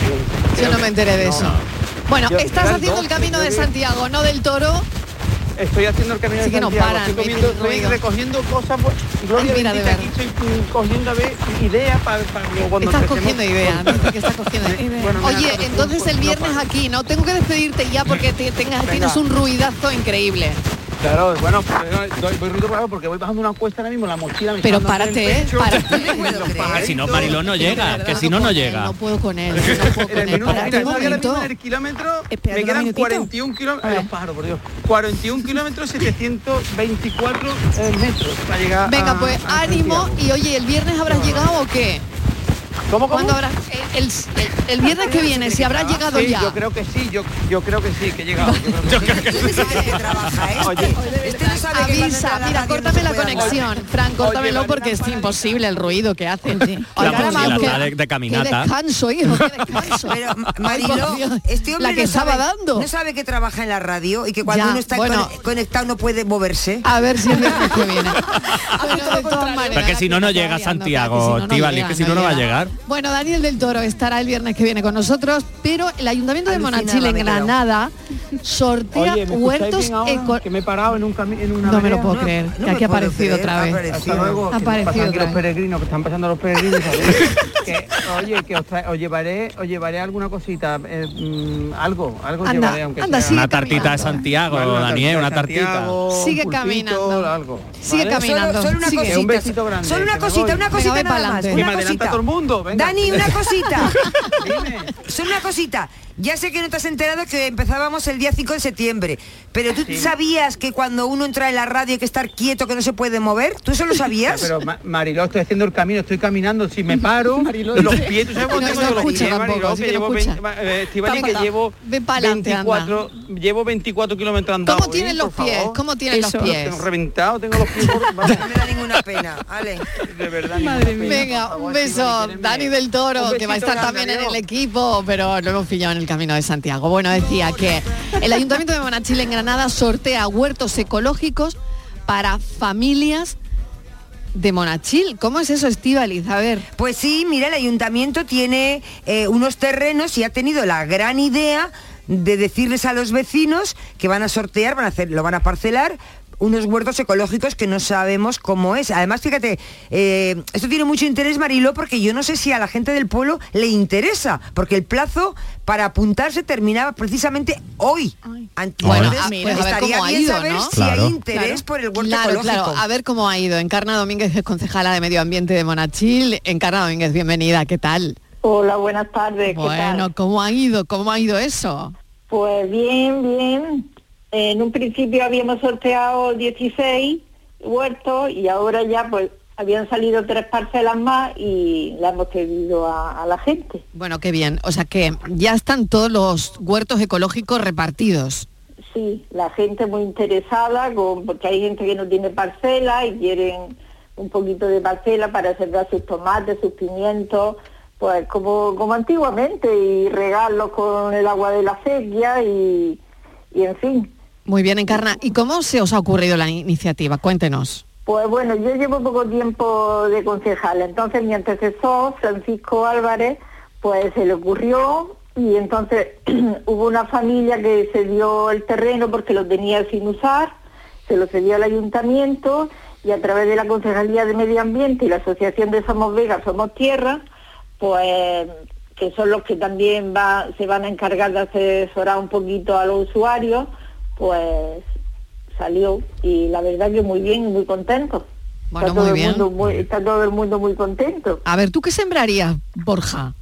tío. Yo no me enteré de eso. Bueno, Yo- estás haciendo el 12, camino de Santiago, no del Toro. Estoy haciendo el camino Sí de que no Santiago. paran, estoy, comiendo, estoy recogiendo cosas. Pues, Gloria Ay, mira, de bendita, aquí estoy cogiendo a ver, ideas para, para cuando Estás cogiendo ideas, que estás cogiendo ideas. Bueno, Oye, no, entonces no, el no viernes aquí, ¿no? Tengo que despedirte ya porque te- tengas, tienes un ruidazo increíble. Claro, bueno, pues, voy ruido raro porque voy bajando una cuesta ahora mismo, la mochila me Pero párate, ¿eh? pecho. Párate. Que si no, Mariló no llega, que si no, no llega. No puedo con él, no puedo En con el él. minuto, Párate un momento. en el kilómetro, Espérate me quedan minutito. 41 kilómetros, los pájaros, por Dios, 41 kilómetros 724 eh, metros para llegar Venga, a- pues a ánimo y oye, ¿el viernes habrás llegado o qué? ¿Cómo, cómo? ¿Cuándo habrás? El, el- el viernes que viene, si habrás llegado Sí, ya. Yo creo que sí, yo, yo creo que sí, que he llegado. Yo creo que sí. ¿Dónde sabe que trabaja? Oye, Este que Avisa, a la mira, no córtame la conexión. Fran, córtamelo Oye, porque es imposible el ruido que hacen. La Oiga, qué- de, de caminata. Qué descanso, hijo, qué descanso. Pero Ma- Ay, Mariló, por Dios, este hombre la que no estaba sabe, dando. no sabe que trabaja en la radio y que cuando Ya, uno está bueno. conectado no puede moverse. A ver si el viernes que viene. Bueno, de todas maneras, Pero es que si no, no llega Santiago, que si no, no Estíbaliz, llega, que si no, no va a llega. llegar. Bueno, Daniel del Toro estará el viernes que viene con nosotros, pero el Ayuntamiento de Monachil en. Granada sortea Oye, ¿me huertos eco- Que me he parado en, un en una No me lo puedo creer, que me aquí ha aparecido creer, otra ha vez. aparecido. Hasta luego, Ha que aparecido otra los peregrinos, que están pasando los peregrinos. que, oye, que os, trae- os llevaré, os llevaré alguna cosita, eh, mm, algo, algo os Anda, llevaré, aunque anda, sea. sigue Una tartita de. Santiago, Vale, Daniel, una tartita. Santiago, Sigue un pulpito, caminando. Algo, Sigue ¿vale? caminando. Solo, solo una sigue. cosita. Un besito grande, Solo una que cosita, una cosita nada más. Que Una cosita. todo el mundo, venga. Dani, una cosita. Solo una cosita. Ya sé que no te has enterado que empezábamos el día 5 de septiembre, pero tú sabías que cuando uno entra en la radio hay que estar quieto, que no se puede mover. ¿Tú eso lo sabías? Pero Ma- Mariló, estoy haciendo el camino, estoy caminando, si me paro, los pies, ¿tú sabes cuánto No, tengo no yo los pies, tampoco, Mariló? Que llevo, escucha. 20, eh, que llevo Ve pa'lante, anda. 24, llevo 24 kilómetros andados. ¿Cómo tienen ¿eh? los Por pies? favor. ¿Cómo tienen los pies? Tengo reventado, tengo los pies por... No me da ninguna pena. Ale. de verdad, Venga, un beso. Dani del Toro, que va a estar también en el equipo, pero lo hemos pillado en el camino de Santiago. Bueno, decía que el Ayuntamiento de Monachil en Granada sortea huertos ecológicos para familias de Monachil. ¿Cómo es eso, Estíbaliz? A ver. Pues sí, mira, el ayuntamiento tiene eh, unos terrenos y ha tenido la gran idea de decirles a los vecinos que van a sortear, van a hacer, lo van a parcelar unos huertos ecológicos que no sabemos cómo es. Además, fíjate, eh, esto tiene mucho interés, Mariló, porque yo no sé si a la gente del pueblo le interesa, porque el plazo para apuntarse terminaba precisamente hoy. Ant- Bueno, entonces, a- mira, a ver estaría cómo ha bien ido, saber ¿no? si Claro. hay interés por el huerto Claro, ecológico. claro. A ver cómo ha ido. Encarna Domínguez es concejala de Medio Ambiente de Monachil. Encarna Domínguez, bienvenida. ¿Qué tal? Hola, buenas tardes. ¿qué Bueno, tal? ¿cómo ha ido? ¿Cómo ha ido eso? Pues bien, bien. En un principio habíamos sorteado 16 huertos y ahora ya pues habían salido tres parcelas más y la hemos pedido a, a la gente. Bueno, qué bien. O sea que ya están todos los huertos ecológicos repartidos. Sí, la gente muy interesada con, porque hay gente que no tiene parcela y quieren un poquito de parcela para sembrar sus tomates, sus pimientos, pues como, como antiguamente y regarlos con el agua de la sequía y, y en fin. Muy bien, Encarna. ¿Y cómo se os ha ocurrido la iniciativa? Cuéntenos. Pues bueno, yo llevo poco tiempo de concejal, entonces mi antecesor, Francisco Álvarez, pues se le ocurrió y entonces hubo una familia que se dio el terreno porque lo tenía sin usar, se lo cedió al ayuntamiento y a través de la Concejalía de Medio Ambiente y la Asociación de Somos Vega, Somos Tierra, pues que son los que también va, se van a encargar de asesorar un poquito a los usuarios, pues salió y la verdad que muy bien y muy contento. Bueno, está, todo muy el bien. mundo muy- está todo el mundo muy contento. A ver, ¿tú qué sembrarías, Borja?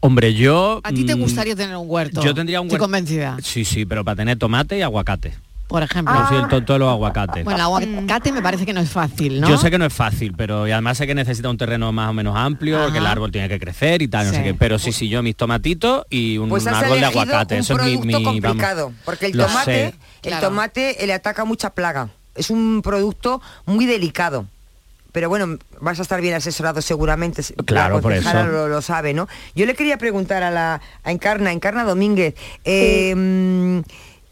Hombre, yo... ¿A ti te mm, gustaría tener un huerto? Yo tendría un Estoy huerto. convencida. Sí, sí, pero para tener tomate y aguacate. Por ejemplo. Yo soy el tonto de los aguacates. Bueno, el aguacate me parece que no es fácil, ¿no? Yo sé que no es fácil, pero y además sé que necesita un terreno más o menos amplio, Ajá. que el árbol tiene que crecer y tal, no sé qué. Pero sí, sí, yo mis tomatitos y un Pues árbol de aguacate. un Eso es mi, mi- vamos, complicado, porque el tomate, sé. El Claro. tomate le ataca mucha plaga. Es un producto muy delicado. Pero bueno, vas a estar bien asesorado seguramente. La Claro, por eso. Lo, lo sabe, ¿no? Yo le quería preguntar a la a Encarna, Encarna Domínguez, eh, mm,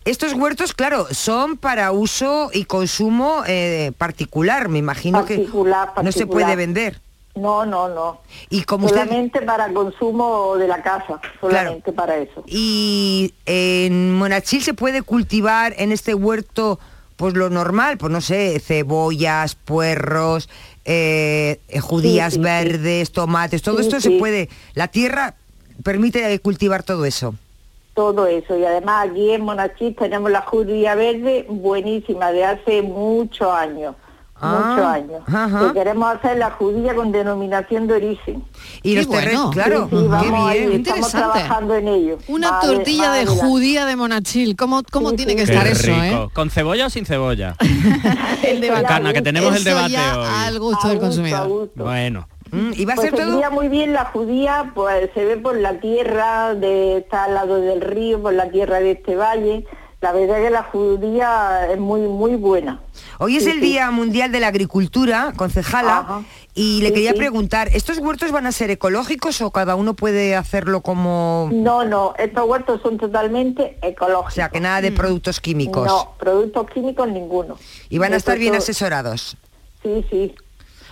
estos huertos, claro, son para uso y consumo eh, particular, me imagino Particular, que no se particular. puede vender. No, no, no. Y como usted solamente para consumo de la casa, solamente para eso. Y en Monachil se puede cultivar en este huerto pues lo normal, pues no sé, cebollas, puerros, eh, eh, judías Sí, sí, sí. verdes, tomates, todo esto se puede, la tierra permite cultivar todo eso. Todo eso. Y además aquí en Monachís tenemos la judía verde buenísima de hace muchos años. Ah, muchos años. ajá. Que queremos hacer la judía con denominación de origen. Y los terrenos, claro, Sí, sí, vamos qué ahí, bien. estamos Interesante. trabajando en ello. Una Más tortilla más de adelante. judía de Monachil. ¿Cómo, cómo Sí, tiene sí. que Qué estar eso, rico. eh? ¿Con cebolla o sin cebolla? El debate. Carna, que tenemos el Eso debate ya hoy. al gusto del consumidor. gusto. Bueno. Mm, y va a Pues ser se todo muy bien la judía, pues se ve por la tierra, de, está al lado del río, por la tierra de este valle. La verdad que la judía es muy, muy buena. Hoy es Sí, el sí. Día Mundial de la Agricultura, concejala, Ajá. y le Sí, quería sí. preguntar, ¿estos huertos van a ser ecológicos o cada uno puede hacerlo como... No, no, estos huertos son totalmente ecológicos. O sea, que nada de productos químicos. No, productos químicos ninguno. Y van a estar bien asesorados. Sí, sí,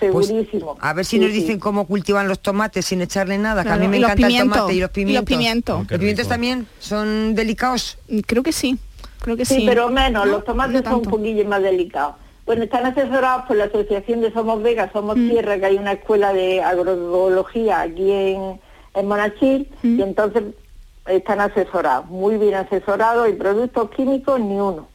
Pues, segurísimo. a ver si Sí, nos sí. dicen cómo cultivan los tomates sin echarle nada, que a mí me encanta el pimientos, tomate y los y los pimientos. pimientos. ¿Los pimientos también son delicados? Creo que sí, creo que Sí, sí. pero menos, ¿No? los tomates No son un poquillo más delicados. Bueno, están asesorados por la Asociación de Somos Vega, Somos Mm. Tierra, que hay una escuela de agroecología aquí en, en Monachil, Mm. y entonces están asesorados, muy bien asesorados, y productos químicos ni uno.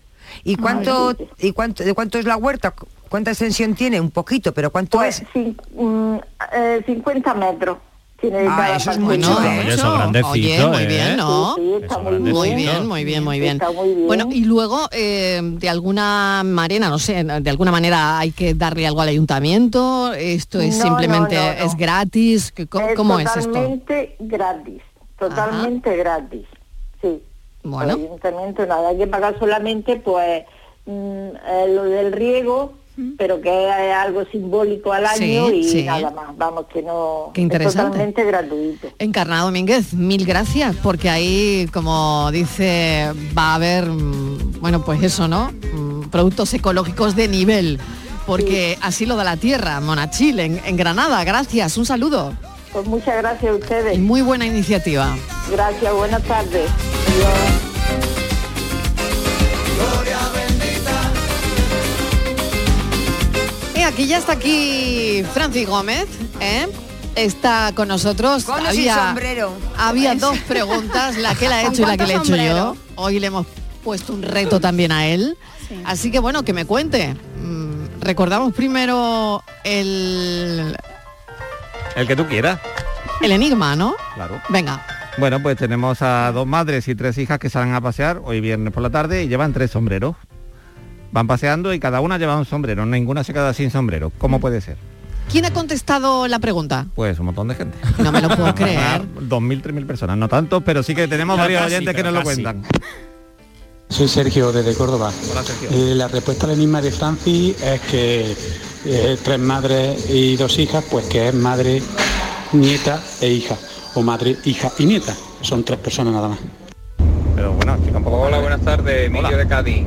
¿Y cuánto, y cuánto, de cuánto es la huerta? ¿Cuánta extensión tiene? Un poquito, pero ¿cuánto Pues es? cin- mm, eh, 50 metros tiene Ah, eso es mucho, Bueno, ¿eh? Oye, eso grandecito, Oye, muy ¿eh? bien, ¿no? Sí, sí, está muy bien. Muy bien, muy bien, muy bien. Está muy bien. Bueno, y luego, eh, de alguna manera, no sé, de alguna manera hay que darle algo al ayuntamiento, esto es No, simplemente, no, no, no. es gratis, ¿Qué- ¿cómo, cómo es esto? totalmente gratis, totalmente gratis, sí. Bueno. El ayuntamiento nada, hay que pagar solamente pues mm, eh, lo del riego, pero que es algo simbólico al Sí, año y sí. nada más, vamos que no Qué es interesante. totalmente gratuito. Encarnado Domínguez, mil gracias, porque ahí, como dice, va a haber, mm, bueno, pues eso, ¿no? Mm, Productos ecológicos de nivel, porque así lo da la tierra, Monachil, en, en Granada. Gracias, un saludo. Pues muchas gracias a ustedes. Y muy buena iniciativa. Gracias, buenas tardes. Adiós. Aquí ya está aquí Francis Gómez, ¿eh? Está con nosotros. Con sombrero. había dos preguntas, la que él ha ¿Con hecho y la que le he hecho yo. Hoy le hemos puesto un reto también a él. Así que bueno, que me cuente. Mm, Recordamos primero el, El que tú quieras. el enigma, ¿no? Claro. Venga. Bueno, pues tenemos a dos madres y tres hijas que salen a pasear hoy viernes por la tarde y llevan tres sombreros. Van paseando y cada una lleva un sombrero, ninguna se queda sin sombrero. ¿Cómo puede ser? ¿Quién ha contestado la pregunta? Pues un montón de gente. No me lo puedo creer. 2.000, 3.000 personas, no tantos, pero sí que tenemos varios casi, oyentes que nos lo cuentan. Soy Sergio desde Córdoba. Hola, Sergio. Eh, la respuesta al enigma de Francis es que eh, tres madres y dos hijas, pues que es madre, nieta e hija. O madre, hija y nieta. Son tres personas nada más. Pero bueno, explica un poco. Hola, buenas tardes, Emilio de Cádiz.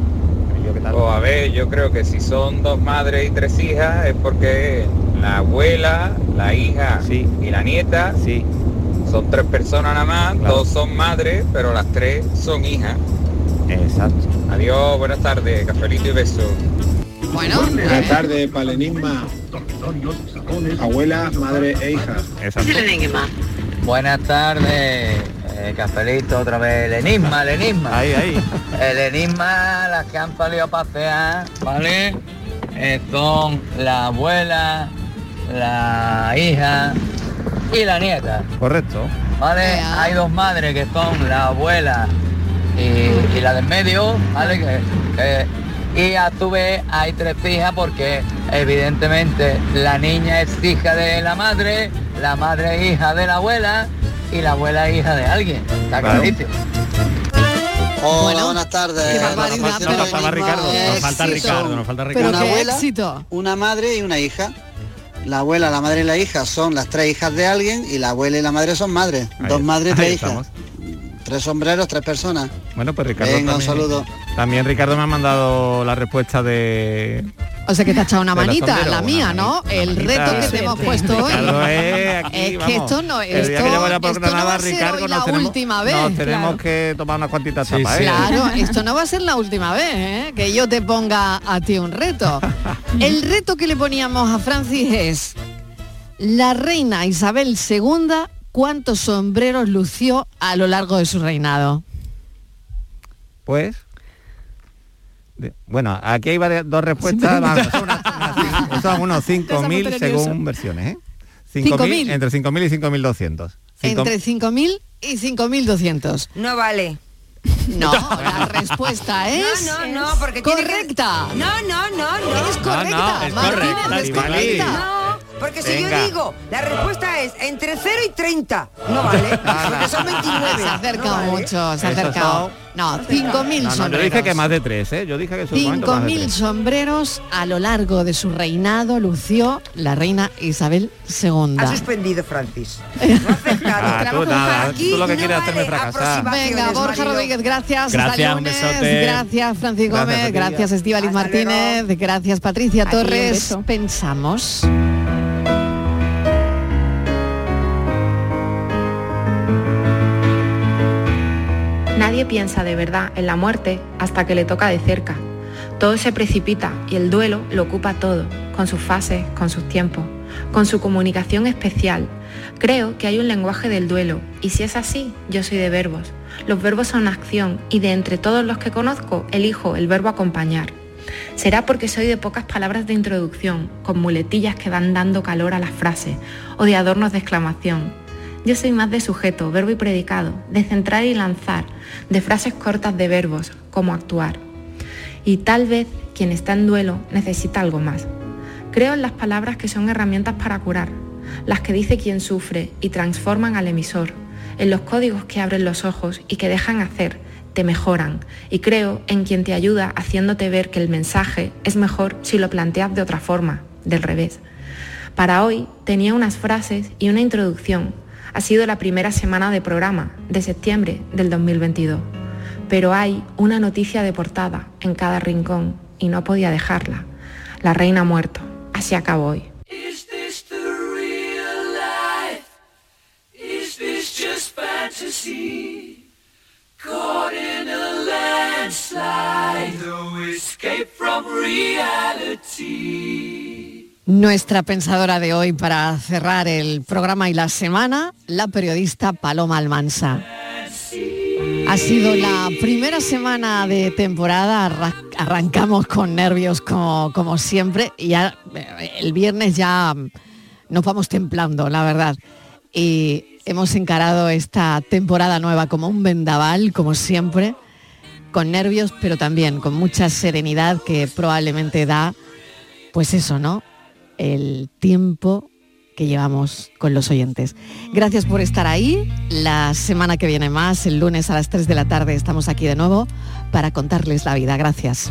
Pues a ver, yo creo que si son dos madres y tres hijas es porque la abuela, la hija y la nieta son tres personas nada más, Claro. dos son madres, pero las tres son hijas. Exacto. Adiós, buenas tardes, cafelito y besos. Bueno, Buenas tardes, para el enigma. Abuela, madre e hija. Exacto. Buenas tardes, eh, Cafelito, otra vez, el enigma, el enigma. Ahí, ahí. El enigma, las que han salido a pasear, ¿vale? Eh, son la abuela, la hija y la nieta, Correcto. ¿vale? Hay dos madres que son la abuela y, y la del medio, ¿vale? Que- que- y a tu vez hay tres hijas porque evidentemente la niña es hija de la madre, la madre es hija de la abuela y la abuela es hija de alguien. Está Claro. clarísimo. Hola, Bueno, buenas tardes. Nos falta Ricardo, nos falta. Ricardo, nos falta Ricardo. Una abuela, éxito. una madre y una hija. La abuela, la madre y la hija son las tres hijas de alguien y la abuela y la madre son madres. Ahí- Dos madres tres hijas. estamos. Tres sombreros, tres personas. Bueno, pues Ricardo Venga, un saludo. También Ricardo me ha mandado la respuesta de... O sea que te ha echado una manita, la mía, ¿no? El manita. reto que te hemos puesto hoy. Es aquí, es que esto no, día esto, no va a ser Ricardo, hoy la tenemos- última vez. Nos tenemos Claro. que tomar unas cuantitas Sí, tapas, sí. ¿eh? Claro, esto no va a ser la última vez, ¿eh? que yo te ponga a ti un reto. El reto que le poníamos a Francis es, la reina Isabel II, ¿cuántos sombreros lució a lo largo de su reinado? Pues... de- bueno, aquí hay varias- dos respuestas. vamos, son, unas- unas- son unos 5.000 nerviosa. según versiones, ¿eh? 5.000. Entre 5.000 y 5.200. Cinco- Entre 5.000 y 5.200. No vale. No, la respuesta es No, no, no, porque tiene que- correcta. No, no, no, no. Es correcta, es Martínez, correcta, es correcta. Porque si Venga. yo digo, la respuesta es entre 0 y 30. No vale, porque son 29. Se ha acercado No vale. mucho, se ha Esos acercado. son- No, 5.000 No, no, yo sombreros. dije que más de tres, ¿eh? Yo dije que en su momento más de 5.000 tres. sombreros a lo largo de su reinado lució la reina Isabel II. Ha suspendido, Francis. No. Ah, tú nada, Aquí tú lo que no quieres es hacerme fracasar. Venga, Borja. Rodríguez, gracias. Gracias, lunes. Gracias, Francis Gómez. Gracias, Estíbaliz Martínez. Gracias, Patricia Torres. Pensamos. Nadie piensa de verdad en la muerte hasta que le toca de cerca. Todo se precipita y el duelo lo ocupa todo, con sus fases, con sus tiempos, con su comunicación especial. Creo que hay un lenguaje del duelo y si es así, yo soy de verbos. Los verbos son acción y de entre todos los que conozco, elijo el verbo acompañar. Será porque soy de pocas palabras de introducción, con muletillas que van dando calor a las frases o de adornos de exclamación. Yo soy más de sujeto, verbo y predicado, de centrar y lanzar, de frases cortas de verbos, como actuar. Y tal vez quien está en duelo necesita algo más. Creo en las palabras que son herramientas para curar, las que dice quien sufre y transforman al emisor, en los códigos que abren los ojos y que dejan hacer, te mejoran. Y creo en quien te ayuda haciéndote ver que el mensaje es mejor si lo planteas de otra forma, del revés. Para hoy tenía unas frases y una introducción. Ha sido la primera semana de programa, de septiembre del 2022. Pero hay una noticia de portada en cada rincón y no podía dejarla. La reina ha muerto. Así acabó hoy. Nuestra pensadora de hoy para cerrar el programa y la semana, la periodista Paloma Almansa. Ha sido la primera semana de temporada, arra- arrancamos con nervios como, como siempre y eh, el viernes ya mm, nos vamos templando, la verdad. Y hemos encarado esta temporada nueva como un vendaval, como siempre, con nervios, pero también con mucha serenidad que probablemente da, pues eso, ¿no? El tiempo que llevamos con los oyentes. Gracias por estar ahí. La semana que viene más, el lunes a las 3 de la tarde, estamos aquí de nuevo para contarles la vida. Gracias.